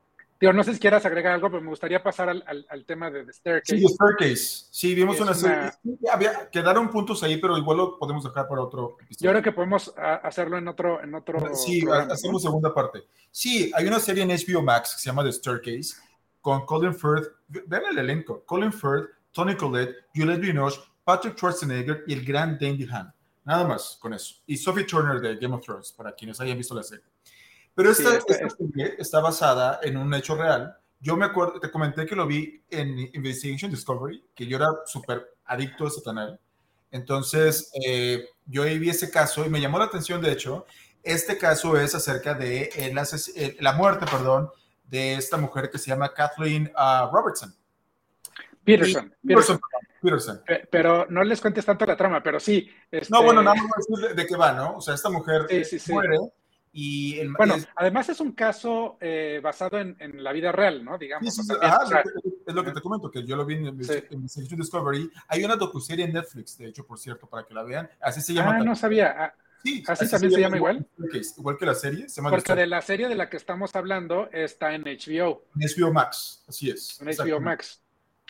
Digo, no sé si quieras agregar algo, pero me gustaría pasar al, al, tema de The Staircase. Sí, The Staircase. Sí, vimos una, serie. Había, quedaron puntos ahí, pero igual lo podemos dejar para otro episodio. Yo creo que podemos hacerlo en otro. En otro sí, hacemos segunda parte. Sí, hay una serie en HBO Max que se llama The Staircase con Colin Firth, vean el elenco, Colin Firth, Tony Collette, Juliette Binoche, Patrick Schwarzenegger y el gran Dandy Han. Nada más con eso. Y Sophie Turner de Game of Thrones, para quienes hayan visto la serie. Pero esta, serie está basada en un hecho real. Yo me acuerdo, te comenté que lo vi en Investigation Discovery, que yo era súper adicto a ese canal. Entonces, eh, yo ahí vi ese caso y me llamó la atención, de hecho, este caso es acerca de la muerte, perdón, de esta mujer que se llama Kathleen uh, Robertson. Peterson. Peterson, Pero no les cuentes tanto la trama, pero sí. No, bueno, nada más decir de, qué va, ¿no? O sea, esta mujer muere y... El, bueno, además es un caso eh, basado en, la vida real, ¿no? Digamos. Sí, es lo que te comento, que yo lo vi en, en Discovery. Hay una docuserie en Netflix, de hecho, por cierto, para que la vean. Así se llama. Ah, no sabía. Ah, sí, así, también se llama, igual. Igual que, la serie. Se Porque de la serie de la que estamos hablando está en HBO. En HBO Max, así es. En HBO Max.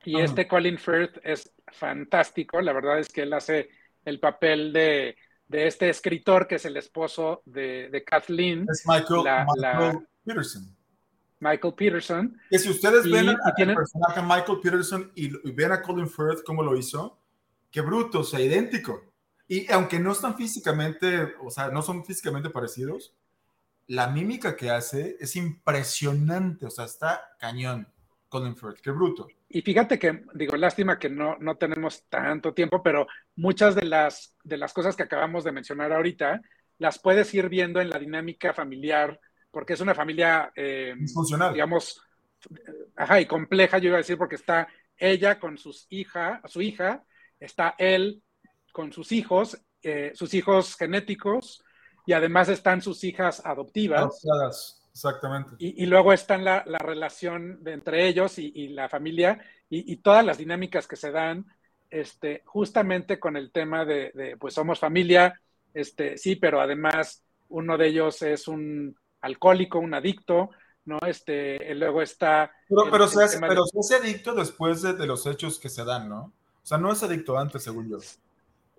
Y este Colin Firth es fantástico. La verdad es que él hace el papel de, de este escritor que es el esposo de, de Kathleen. Es Michael, Peterson. Michael Peterson. Que si ustedes ven al personaje Michael Peterson y, ven a Colin Firth cómo lo hizo, qué bruto, o sea, idéntico. Y aunque no están físicamente, o sea, no son físicamente parecidos, la mímica que hace es impresionante, o sea, está cañón. Colin Firth, qué bruto. Y fíjate que, digo, lástima que no, no tenemos tanto tiempo, pero muchas de las, de las cosas que acabamos de mencionar ahorita las puedes ir viendo en la dinámica familiar, porque es una familia, eh, digamos, ajá, y compleja, yo iba a decir, porque está ella con sus hija, su hija, está él con sus hijos, eh, sus hijos genéticos, y además están sus hijas adoptivas. Exactamente. Y, luego está la, la relación de entre ellos y, la familia y, todas las dinámicas que se dan, este, justamente con el tema de, pues somos familia, este, sí, pero además uno de ellos es un alcohólico, un adicto, ¿no? Este, luego está... Pero, pero, se, hace, pero se hace adicto después de, los hechos que se dan, ¿no? O sea, no es adicto antes, según yo.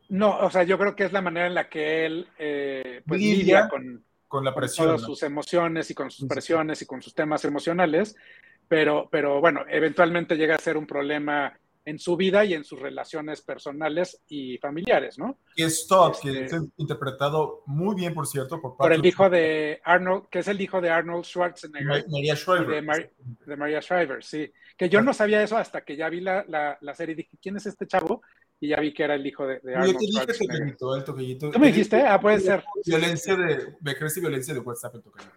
No, o sea, yo creo que es la manera en la que él eh, pues, lidia con con la presión. Con todas sus emociones y con sus presiones y con sus temas emocionales, pero, pero bueno, eventualmente llega a ser un problema en su vida y en sus relaciones personales y familiares, ¿no? Y es Todd, que este es interpretado muy bien, por cierto, por, por el hijo de Arnold, que es el hijo de Arnold Schwarzenegger. María Shriver. De, María Shriver, sí. Que yo no sabía eso hasta que ya vi la, la, la serie y dije, ¿quién es este chavo? Y ya vi que era el hijo de, de Arnold Yo te dije el toquillito. ¿Tú me dijiste? Ah, puede ser. Violencia de, me crees violencia de WhatsApp el tocallito.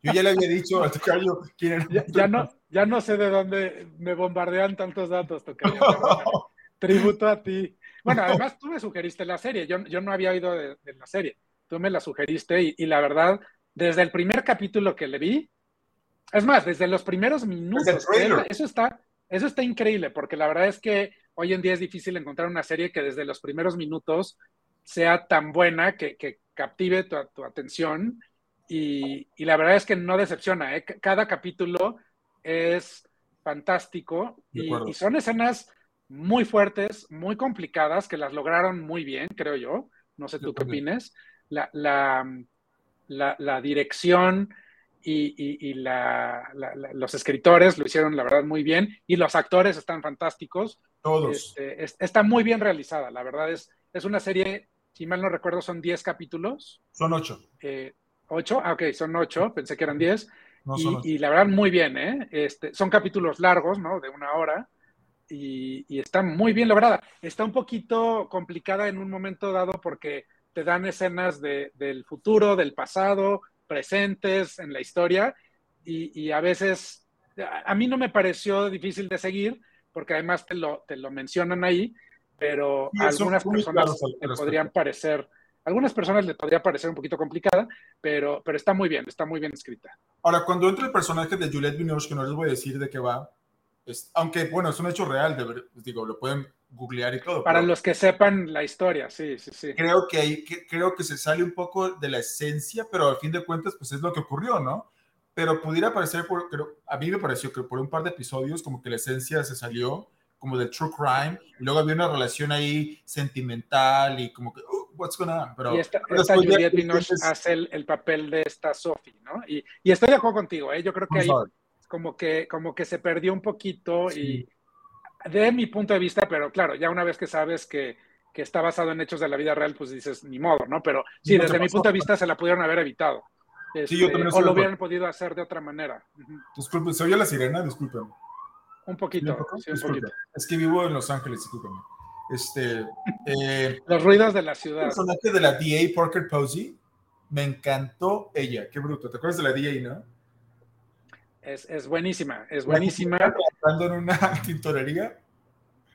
Yo ya le había dicho al tocayo quién era. Ya, no, ya no sé de dónde me bombardean tantos datos, tocayo. <laughs> Tributo a ti. Bueno, además tú me sugeriste la serie, yo, yo no había oído de, la serie. Tú me la sugeriste y, y, la verdad, desde el primer capítulo que le vi, es más, desde los primeros minutos, eso está, eso está increíble, porque la verdad es que hoy en día es difícil encontrar una serie que desde los primeros minutos sea tan buena que, captive tu, atención y, la verdad es que no decepciona. ¿eh? Cada capítulo es fantástico y, son escenas muy fuertes, muy complicadas, que las lograron muy bien, creo yo. No sé tú qué opines. La, la, dirección y, los escritores lo hicieron, la verdad, muy bien. Y los actores están fantásticos. Todos. Este, está muy bien realizada, la verdad es, es una serie, si mal no recuerdo, son 10 capítulos. Son 8. Eh, ¿8? Ah, ok, son 8, pensé que eran 10. y, la verdad, muy bien, ¿eh? Este, son capítulos largos, ¿no? De una hora. Y, y, está muy bien lograda. Está un poquito complicada en un momento dado porque te dan escenas de, del futuro, del pasado, presentes en la historia. Y, y a veces, a mí no me pareció difícil de seguir, porque además te lo, te lo mencionan ahí, pero a algunas personas le podrían parecer, algunas personas le podría parecer un poquito complicada, pero, pero está muy bien, está muy bien escrita. Ahora, cuando entra el personaje de Juliette Binoche, que no les voy a decir de qué va, es, aunque bueno, es un hecho real, de, digo, lo pueden googlear y todo. Para los que sepan la historia, sí, sí, sí. Creo que, hay, que, creo que se sale un poco de la esencia, pero al fin de cuentas, pues es lo que ocurrió, ¿no? Pero pudiera parecer, por, a mí me pareció que por un par de episodios como que la esencia se salió como del true crime, y luego había una relación ahí sentimental y como que, uh, what's going on? Pero, y esta, esta Juliette hace el, el, papel de esta Sophie, ¿no? Y, y, estoy de acuerdo contigo, ¿eh? Yo creo que ahí como que, como que se perdió un poquito y de mi punto de vista, pero claro, ya una vez que sabes que, está basado en hechos de la vida real, pues dices, ni modo, ¿no? Pero sí, desde mi punto de vista se la pudieron haber evitado. Sí, yo también este, o lo hubieran podido hacer de otra manera. Disculpe, ¿se oye la sirena? Disculpen. Un poquito, sí, un poquito. Es que vivo en Los Ángeles, discúlpeme. Este, eh, <laughs> Los ruidos de la ciudad. El personaje de la DA, Parker Posey, me encantó ella. Qué bruto. ¿Te acuerdas de la DA, no? Es, buenísima, es buenísima. Trabajando en una <laughs> tintorería.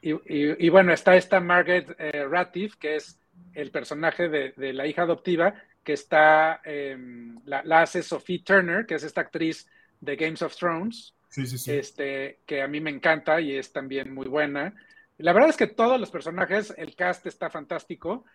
Y, bueno, está esta Margaret eh, Ratiff, que es el personaje de, la hija adoptiva, que está, em, la, hace Sophie Turner, que es esta actriz de Games of Thrones, sí, sí, sí. Este, que a mí me encanta y es también muy buena. La verdad es que todos los personajes, el cast está fantástico.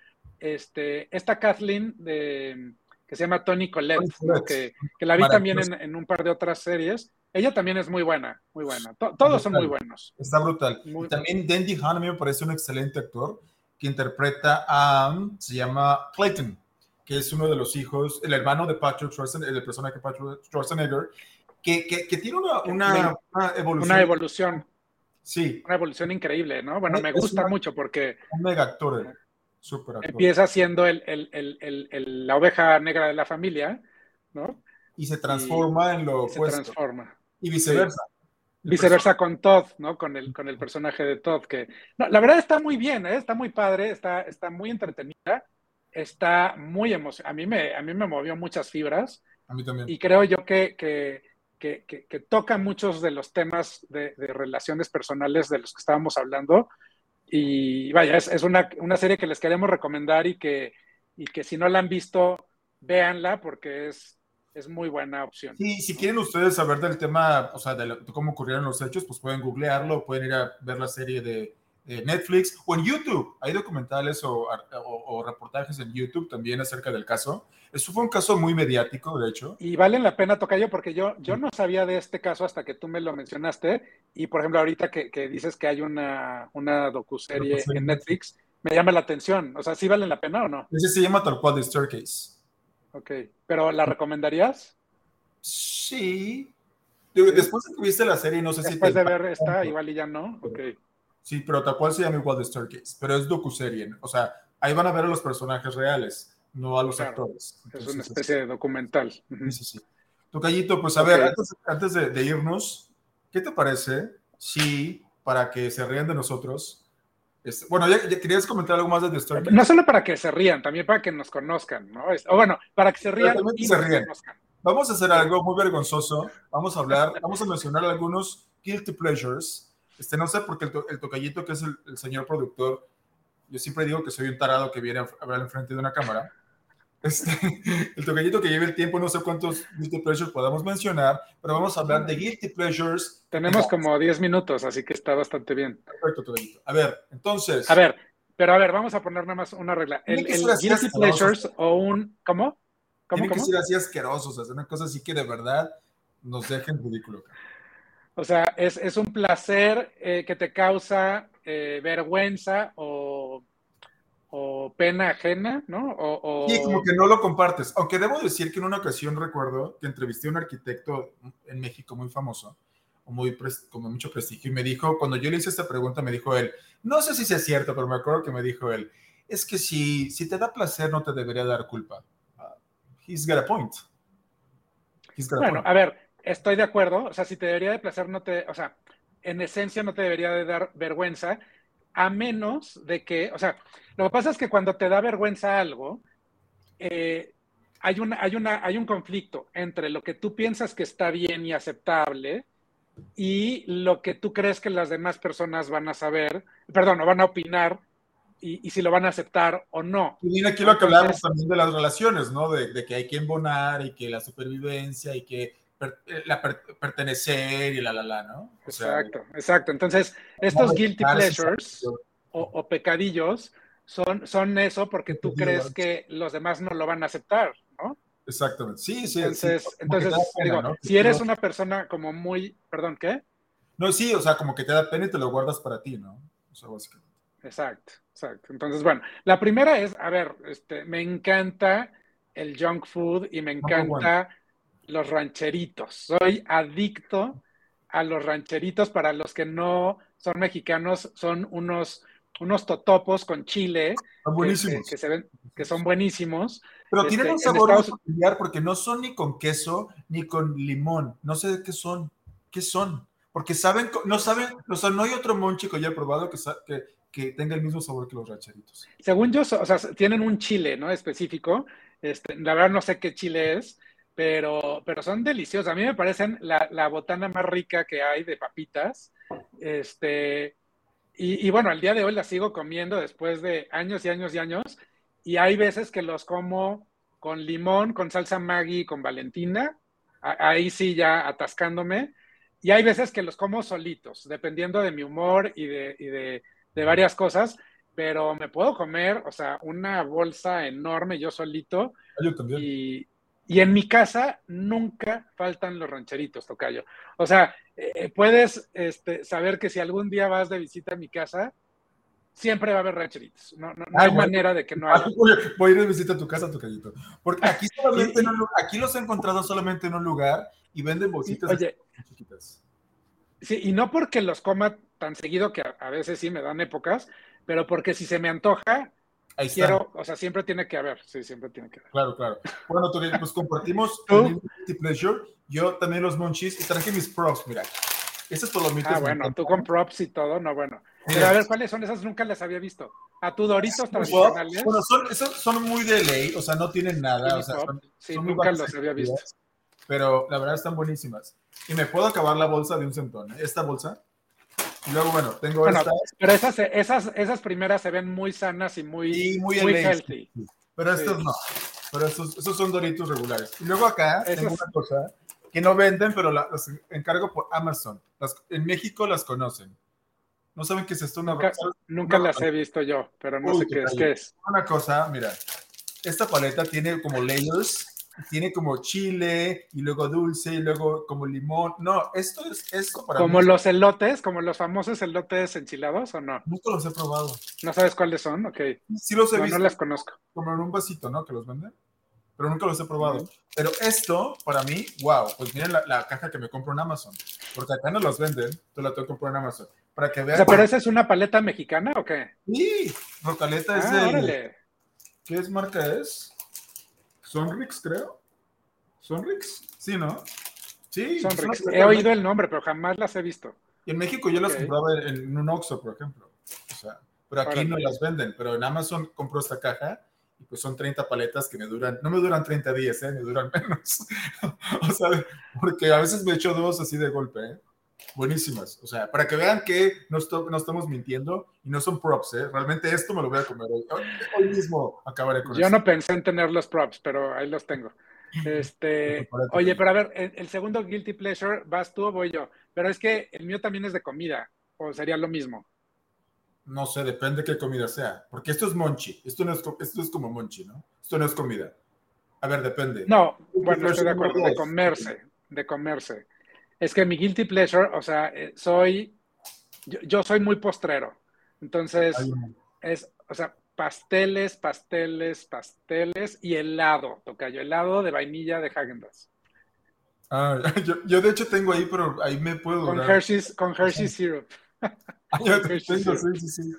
Este, esta Kathleen de, que se llama Tony Collette, que, la vi también en, un par de otras series. Ella también es muy buena, muy buena. todos son muy buenos. Está brutal. y también Dandy Han a mí me parece un excelente actor que interpreta a, se llama Clayton, que es uno de los hijos, el hermano de Patrick Schwarzenegger, el personaje Patrick Schwarzenegger, que, que, tiene una, una, evolución. Una evolución. Sí. Una evolución increíble, ¿no? Bueno, me gusta mucho porque... Un mega actor. Empieza siendo el, la oveja negra de la familia, ¿no? Y se transforma en lo opuesto. Se transforma. Y viceversa. Viceversa con Todd, ¿no? Con el, con el personaje de Todd, que... la verdad está muy bien, ¿eh? está muy padre, está, está muy entretenida, está muy emocionante. A mí me, a mí me movió muchas fibras. A mí también. Y creo yo que, que, que, toca muchos de los temas de, de, relaciones personales de los que estábamos hablando y vaya, es, una, serie que les queremos recomendar y que, y que si no la han visto, véanla porque es, es muy buena opción. Sí, si quieren ustedes saber del tema, o sea, de, cómo ocurrieron los hechos, pues pueden googlearlo, pueden ir a ver la serie de, Netflix o en YouTube. Hay documentales o, o, reportajes en YouTube también acerca del caso. Eso fue un caso muy mediático, de hecho. Y vale la pena, Tocayo, porque yo, yo no sabía de este caso hasta que tú me lo mencionaste. Y, por ejemplo, ahorita que, dices que hay una, una docuserie en Netflix, me llama la atención. O sea, ¿sí vale la pena o no? Ese se llama tal cual The Staircase. Ok, pero ¿la recomendarías? Sí. Después de que viste la serie, no sé si... Después de ver esta, igual y ya no. Ok. Sí, pero tal cual se llama igual The Staircase, pero es docuserie. O sea, ahí van a ver a los personajes reales no a los actores. es una especie de documental. Sí, sí. Tocayito, pues a ver, antes, de, irnos, ¿qué te parece si, para que se rían de nosotros, este, bueno, ya, querías comentar algo más de The Story? No solo para que se rían, también para que nos conozcan, ¿no? O bueno, para que se rían y se rían. Vamos a hacer algo muy vergonzoso. Vamos a hablar, vamos a mencionar algunos guilty pleasures. Este, no sé, porque el, el tocallito, que es el, el, señor productor, yo siempre digo que soy un tarado que viene a hablar enfrente de una cámara. Este, <laughs> el tocallito que lleve el tiempo, no sé cuántos guilty pleasures podamos mencionar, pero vamos a hablar de guilty pleasures. Tenemos como 10 minutos, así que está bastante bien. Perfecto, tocallito. A ver, entonces. A ver, pero a ver, vamos a poner nada más una regla. El, guilty pleasures o un. ¿Cómo? ¿Cómo? Tiene que ser así asquerosos, hacer una cosa así que de verdad nos dejen ridículo. O sea, es, es un placer eh, que te causa eh, vergüenza o o pena ajena, ¿no? O, Sí, como que no lo compartes. Aunque debo decir que en una ocasión recuerdo que entrevisté a un arquitecto en México muy famoso, muy como mucho prestigio, y me dijo, cuando yo le hice esta pregunta, me dijo él, no sé si sea cierto, pero me acuerdo que me dijo él, es que si, si te da placer, no te debería dar culpa. Uh, he's got a point. bueno, a, a ver, estoy de acuerdo. O sea, si te debería de placer, no te, o sea, en esencia no te debería de dar vergüenza, a menos de que, o sea, lo que pasa es que cuando te da vergüenza algo, eh, hay, una, hay, una, hay un conflicto entre lo que tú piensas que está bien y aceptable y lo que tú crees que las demás personas van a saber, perdón, o van a opinar y, si lo van a aceptar o no. Y viene aquí lo que hablamos también de las relaciones, ¿no? De, de, que hay que embonar y que la supervivencia y que eh, la pertenecer y la la la, ¿no? exacto, exacto. Entonces, estos guilty pleasures o, pecadillos son, son eso porque tú crees que los demás no lo van a aceptar, ¿no? Exactamente. Sí, sí. Entonces, entonces digo, si eres una persona como muy, perdón, ¿qué? No, sí, o sea, como que te da pena y te lo guardas para ti, ¿no? O sea, básicamente. Exacto, exacto. Entonces, bueno, la primera es, a ver, este, me encanta el junk food y me encanta los rancheritos. Soy adicto a los rancheritos, para los que no son mexicanos, son unos, unos totopos con chile. Son buenísimos. Que, se ven, que son buenísimos. Pero tienen un este, sabor Estados... peculiar porque no son ni con queso ni con limón. No sé qué son. ¿Qué son? Porque saben, no saben, o sea, no hay otro monchi que haya probado que, que, que tenga el mismo sabor que los rancheritos. Según yo, o sea, tienen un chile, ¿no? Específico. Este, la verdad no sé qué chile es, pero, pero son deliciosos. A mí me parecen la, la botana más rica que hay de papitas. Este, y, y, bueno, al día de hoy la sigo comiendo después de años y años y años. Y hay veces que los como con limón, con salsa Maggi, con Valentina. Ahí sí ya atascándome. Y hay veces que los como solitos, dependiendo de mi humor y de, y de, de varias cosas. Pero me puedo comer, o sea, una bolsa enorme yo solito. Yo también. Y, y en mi casa nunca faltan los rancheritos, Tocayo. O sea, eh, puedes este, saber que si algún día vas de visita a mi casa, siempre va a haber rancheritos. No, no, no hay manera de que no haya. <laughs> Voy a ir de visita a tu casa, Tocayito. Porque aquí, <laughs> solamente en un, aquí los he encontrado solamente en un lugar y venden bolsitas Oye, chiquitas. Sí, y no porque los coma tan seguido, que a, a veces sí me dan épocas, pero porque si se me antoja, Ahí Quiero, o sea, siempre tiene que haber, sí, siempre tiene que haber. Claro, claro. Bueno, pues compartimos <laughs> el pleasure. Yo también los monchis y traje mis props, mira. Esas palomitas. Ah, bueno, tú con props y todo, no, bueno. Pero a ver, ¿cuáles son esas? Nunca las había visto. A tu Doritos tradicionales. Bueno, son, esos son muy de ley, o sea, no tienen nada. O sea, sí, nunca los había visto. Pero la verdad están buenísimas. Y me puedo acabar la bolsa de un centón. ¿eh? Esta bolsa y luego, bueno, tengo estas. Pero esas, esas, esas primeras se ven muy sanas y muy, muy, healthy. Pero estos no. Pero estos, esos son doritos regulares. Y luego acá tengo una cosa que no venden, pero las encargo por Amazon. Las, en México las conocen. No saben qué es esto. Una, nunca, nunca las he visto yo, pero no sé qué es. ¿Qué es? Una cosa, mira. Esta paleta tiene como layers tiene como chile y luego dulce y luego como limón. No, esto es esto para Como los elotes, como los famosos elotes enchilados o no? Nunca los he probado. ¿No sabes cuáles son? Ok. Sí los he visto. No las conozco. Como en un vasito, ¿no? Que los venden. Pero nunca los he probado. Pero esto, para mí, wow, pues miren la, caja que me compro en Amazon. Porque acá no los venden, tú la tengo que comprar en Amazon. Para que vean. O sea, ¿pero esa es una paleta mexicana o qué? Sí, Rocaleta es ah, de. ¿Qué es marca es? Sonrix, creo. ¿Sonrix? Sí, ¿no? Sí. Sonrix. He oído el nombre, pero jamás las he visto. Y en México yo las compraba en un Oxxo, por ejemplo. O sea, pero aquí no las venden. Pero en Amazon compro esta caja y pues son 30 paletas que me duran, no me duran 30 días, ¿eh? me duran <laughs> menos. o sea, porque a veces me echo dos así de golpe, ¿eh? Buenísimas. O sea, para que vean que no, no, estamos mintiendo y no son props, ¿eh? Realmente esto me lo voy a comer hoy. Hoy, mismo acabaré con Yo no pensé en tener los props, pero ahí los tengo. Este, <laughs> oye, pero a ver, el, segundo guilty pleasure, ¿vas tú o voy yo? Pero es que el mío también es de comida, o sería lo mismo. No sé, depende qué comida sea, porque esto es monchi, esto no es, esto es como monchi, ¿no? Esto no es comida. A ver, depende. No, bueno, estoy de acuerdo, de comerse, de comerse. Es que mi guilty pleasure, o sea, eh, soy, yo, soy muy postrero. Entonces, es, o sea, pasteles, pasteles, pasteles y helado, tocayo, helado de vainilla de Häagen-Dazs. Ah, <laughs> yo, de hecho tengo ahí, pero ahí me puedo Con Hershey's, con Hershey's Syrup. Ah, yo <laughs> tengo, sí, sí, sí.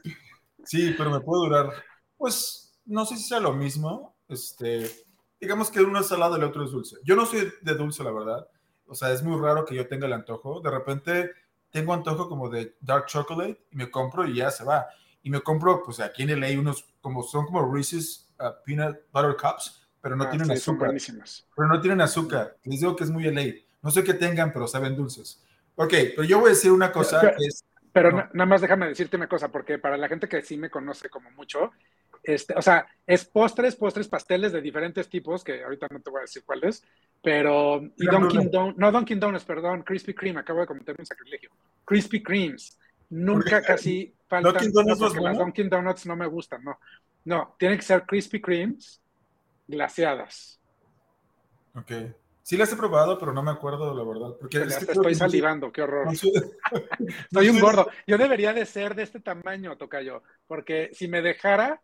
Sí, pero me puede durar, pues, no sé si sea lo mismo, este, digamos que uno es salado y el otro es dulce. Yo no soy de dulce, la verdad, o sea, es muy raro que yo tenga el antojo. De repente tengo antojo como de dark chocolate y me compro y ya se va. Y me compro, pues aquí en LA, unos como son como Reese's uh, Peanut Butter Cups, pero no ah, tienen azúcar. Pero no tienen azúcar. Les digo que es muy LA. No sé qué tengan, pero saben dulces. Ok, pero yo voy a decir una cosa. Pero, es, pero nada más déjame decirte una cosa, porque para la gente que sí me conoce como mucho, este, o sea, es postres, postres, pasteles de diferentes tipos, que ahorita no te voy a decir cuáles, pero, y Dunkin' Donuts, no Dunkin' Donuts, perdón, Krispy Kreme, acabo de cometer un sacrilegio. Krispy Kremes, nunca casi faltan, Dunkin' Donuts no, porque las Dunkin' Donuts no me gustan, no. No, tienen que ser Krispy Kremes glaseadas. Ok. Sí las he probado, pero no me acuerdo, la verdad. Porque estoy salivando, qué horror. soy <laughs> un gordo. Yo debería de ser de este tamaño, Tocayo, porque si me dejara,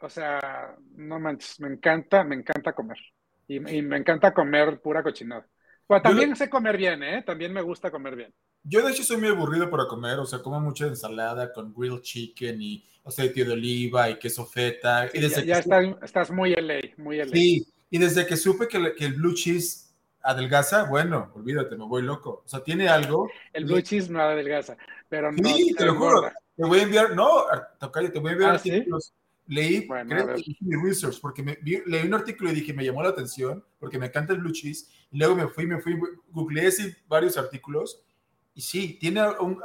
o sea, no manches, me encanta, me encanta comer. Y, me encanta comer pura cochinada. Pues también sé comer bien, ¿eh? También me gusta comer bien. Yo de hecho soy muy aburrido para comer, o sea, como mucha ensalada con grilled chicken y aceite de oliva y queso feta. y desde ya, estás, muy LA, muy LA. Sí, y desde que supe que, que, el blue cheese adelgaza, bueno, olvídate, me voy loco. O sea, tiene algo. El blue cheese no adelgaza, pero no. Sí, te lo juro. Te voy a enviar, no, Tocayo, te voy a enviar ah, artículos. Leí, creo que mi research, porque me, leí un artículo y dije, me llamó la atención, porque me encanta el blue cheese. Y luego me fui, me fui, googleé varios artículos y sí, tiene un...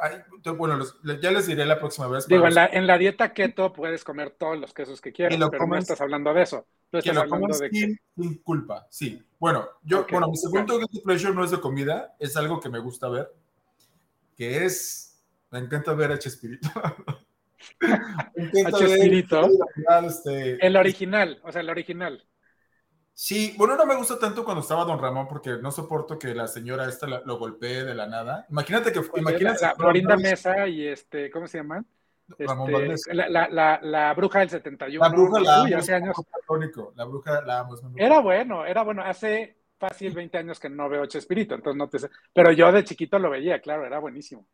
bueno, ya les diré la próxima vez. Digo, en la, dieta keto puedes comer todos los quesos que quieras, pero no estás hablando de eso. Estás hablando de sin, sin, culpa, sí. Bueno, yo, bueno, mi segundo guilty pleasure no es de comida, es algo que me gusta ver, que es... Me encanta ver a Chespirito. <laughs> Chespirito. Este, el original, o sea, el original. Sí, bueno, no me gusta tanto cuando estaba Don Ramón porque no soporto que la señora esta lo golpee de la nada. Imagínate que imagínate la, Florinda Mesa y este, ¿cómo se llaman? Este, la, la, la, bruja del 71. La bruja la hace años. La bruja la amo. Era bueno, era bueno. Hace fácil 20 años que no veo Chespirito, entonces no te sé. Pero yo de chiquito lo veía, claro, era buenísimo.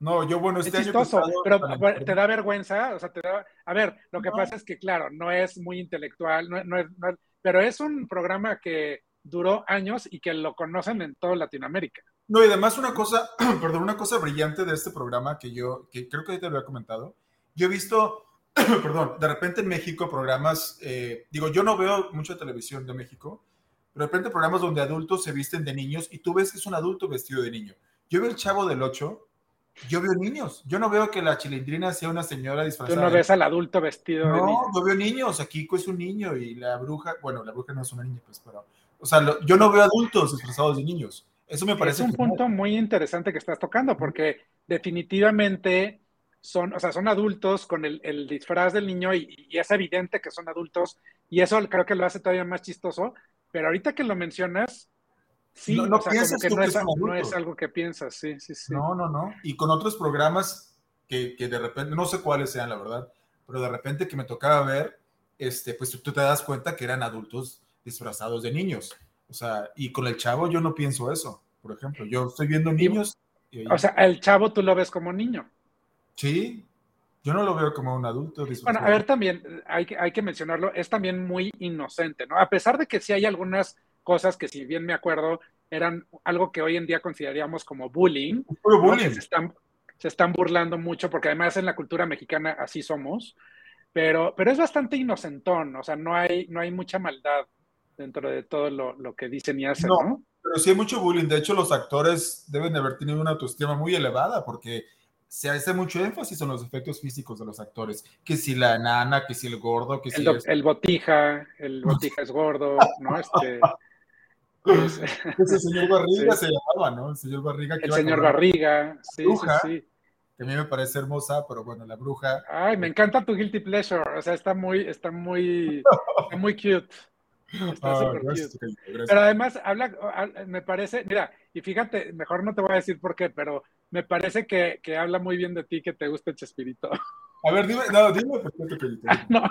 No, yo bueno, este es chistoso, pero te da vergüenza, o sea, te da, a ver, lo que pasa es que claro, no es muy intelectual, no, no, es, no, pero es un programa que duró años y que lo conocen en toda Latinoamérica. No, y además una cosa, <clears throat> perdón, una cosa brillante de este programa que yo, que creo que te lo había comentado, yo he visto, <clears throat> perdón, de repente en México programas, eh, digo, yo no veo mucha televisión de México, pero de repente programas donde adultos se visten de niños y tú ves que es un adulto vestido de niño. Yo veo el Chavo del 8 yo veo niños. Yo no veo que la chilindrina sea una señora disfrazada. Tú no ves al adulto vestido no, de yo veo niños. Kiko es un niño y la bruja, bueno, la bruja no es una niña, pues, pero. O sea, yo no veo adultos disfrazados de niños. Eso me parece. Es un punto muy interesante que estás tocando, porque definitivamente son, o sea, son adultos con el, disfraz del niño y, y, es evidente que son adultos y eso creo que lo hace todavía más chistoso. Pero ahorita que lo mencionas, Sí, no, no piensas que, no, es, no, es, algo que piensas, sí, sí, sí. No, no, no. Y con otros programas que, que, de repente, no sé cuáles sean, la verdad, pero de repente que me tocaba ver, este, pues tú te das cuenta que eran adultos disfrazados de niños. O sea, y con el chavo yo no pienso eso, por ejemplo. Yo estoy viendo niños. o sea, el chavo tú lo ves como niño. Sí, yo no lo veo como un adulto. Bueno, a ver, también hay que, hay que mencionarlo, es también muy inocente, ¿no? A pesar de que sí hay algunas cosas que si bien me acuerdo eran algo que hoy en día consideraríamos como bullying. Se, están, se están burlando mucho porque además en la cultura mexicana así somos, pero, pero es bastante inocentón, o sea, no hay, no hay mucha maldad dentro de todo lo, lo que dicen y hacen, no, Pero sí hay mucho bullying. De hecho, los actores deben de haber tenido una autoestima muy elevada porque se hace mucho énfasis en los efectos físicos de los actores. Que si la nana, que si el gordo, que si... El, el botija, el botija es gordo, ¿no? <laughs> Este, <laughs> Ese el señor Barriga se llamaba, ¿no? El señor Barriga. el señor Barriga, sí, bruja, sí, Que a mí me parece hermosa, pero bueno, la bruja. Ay, me encanta tu guilty pleasure. O sea, está muy, está muy, <laughs> muy cute. Está ah, cute. Pero además, habla, me parece, mira, y fíjate, mejor no te voy a decir por qué, pero me parece que, que habla muy bien de ti que te gusta el Chespirito. A ver, dime, no, dime por qué te <laughs> no,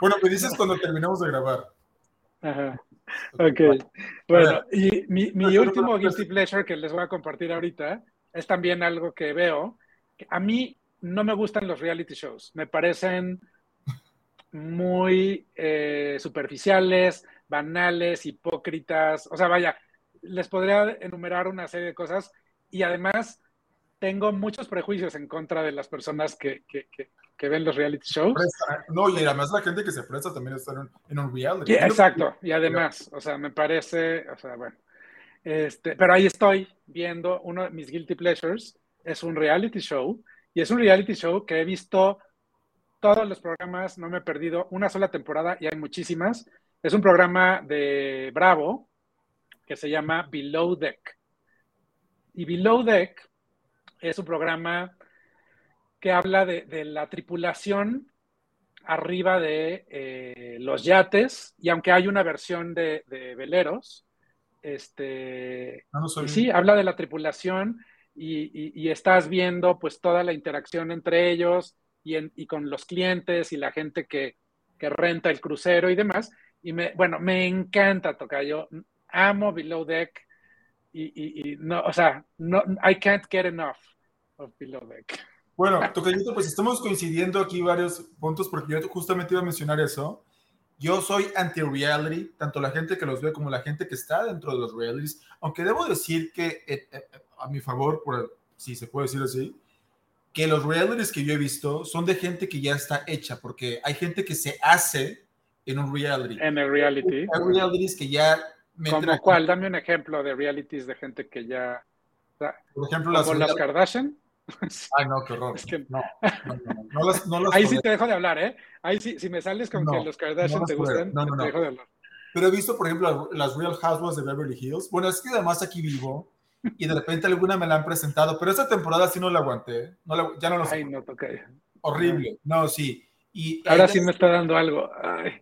Bueno, me dices cuando terminamos de grabar. Ajá. Ok. Bueno, y mi, mi último guilty pleasure que les voy a compartir ahorita es también algo que veo. a mí no me gustan los reality shows. Me parecen muy eh, superficiales, banales, hipócritas. O sea, vaya, les podría enumerar una serie de cosas y además tengo muchos prejuicios en contra de las personas que, que, que ven los reality shows. No, y además la gente que se presta también está en, un reality. exacto, y además, o sea, me parece, o sea, bueno, este, pero ahí estoy viendo uno de mis guilty pleasures, es un reality show, y es un reality show que he visto todos los programas, no me he perdido una sola temporada y hay muchísimas. Es un programa de Bravo que se llama Below Deck. Y Below Deck es un programa que habla de, la tripulación arriba de eh, los yates, y aunque hay una versión de, veleros, este, ah, sí, habla de la tripulación y, estás viendo pues toda la interacción entre ellos y, con los clientes y la gente que, renta el crucero y demás. Y me, bueno, me encanta Tocayo, amo Below Deck, y, no, o sea, no, I can't get enough of Below Deck. Bueno, Tocayito, pues estamos coincidiendo aquí varios puntos porque yo justamente iba a mencionar eso. Yo soy anti-reality, tanto la gente que los ve como la gente que está dentro de los realities, aunque debo decir que eh, eh, a mi favor, por, si se puede decir así, que los realities que yo he visto son de gente que ya está hecha, porque hay gente que se hace en un reality. En el reality. Hay realities que ya... ¿Como cuál? Dame un ejemplo de realities de gente que ya... Por ejemplo, las, las Kardashian. Ay, no, qué horror. no, no, no, Ahí sí te dejo de hablar, ¿eh? Ahí sí, si me sales con que los Kardashian te gustan, te dejo de hablar. Pero he visto, por ejemplo, las Real Housewives de Beverly Hills. Bueno, es que además aquí vivo y de repente alguna me la han presentado, pero esta temporada sí no la aguanté. No ya no lo. Ay, no toqué. Horrible. No, sí. Y Ahora sí me está dando algo.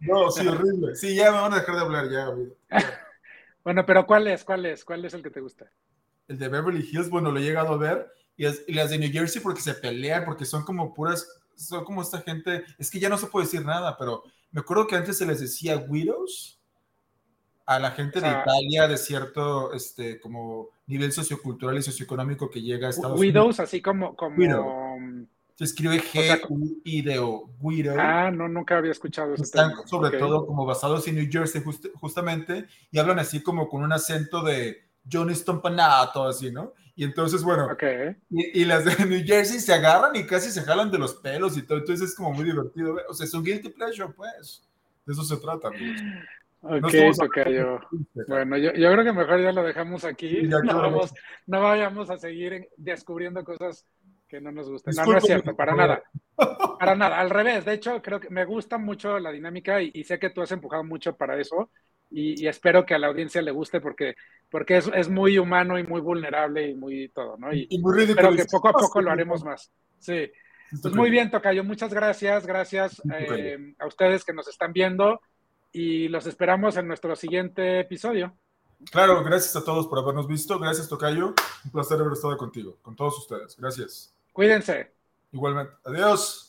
No, sí, horrible. Sí, ya me van a dejar de hablar ya. <laughs> bueno, pero ¿cuál es? ¿Cuál es? ¿Cuál es el que te gusta? El de Beverly Hills, bueno, lo he llegado a ver. Y, las de New Jersey porque se pelean, porque son como puras, son como esta gente, es que ya no se puede decir nada, pero me acuerdo que antes se les decía widows a la gente de Italia de cierto, este, como nivel sociocultural y socioeconómico que llega a Estados Unidos. Widows, así como, como se escribe G I D O widow. Ah, no, nunca había escuchado eso. Están sobre todo como basados en New Jersey justamente y hablan así como con un acento de Johnny Stompanato, así, ¿no? Y entonces, bueno, y, las de <laughs> New Jersey se agarran y casi se jalan de los pelos y todo, entonces es como muy divertido. O sea, es un guilty pleasure, pues. De eso se trata, amigos. Ok, no Bueno, yo, yo, creo que mejor ya lo dejamos aquí. no, vamos, no, vayamos a seguir descubriendo cosas que no nos gustan. no, no es cierto, para nada. Para nada, al revés. De hecho, creo que me gusta mucho la dinámica y, y sé que tú has empujado mucho para eso y, espero que a la audiencia le guste porque, porque es, es, muy humano y muy vulnerable y muy todo, ¿no? Y, muy espero que poco a poco lo haremos más. Sí. Pues muy bien, Tocayo, muchas gracias, gracias eh, a ustedes que nos están viendo y los esperamos en nuestro siguiente episodio. Claro, gracias a todos por habernos visto, gracias Tocayo, un placer haber estado contigo, con todos ustedes, gracias. Cuídense. Igualmente, adiós.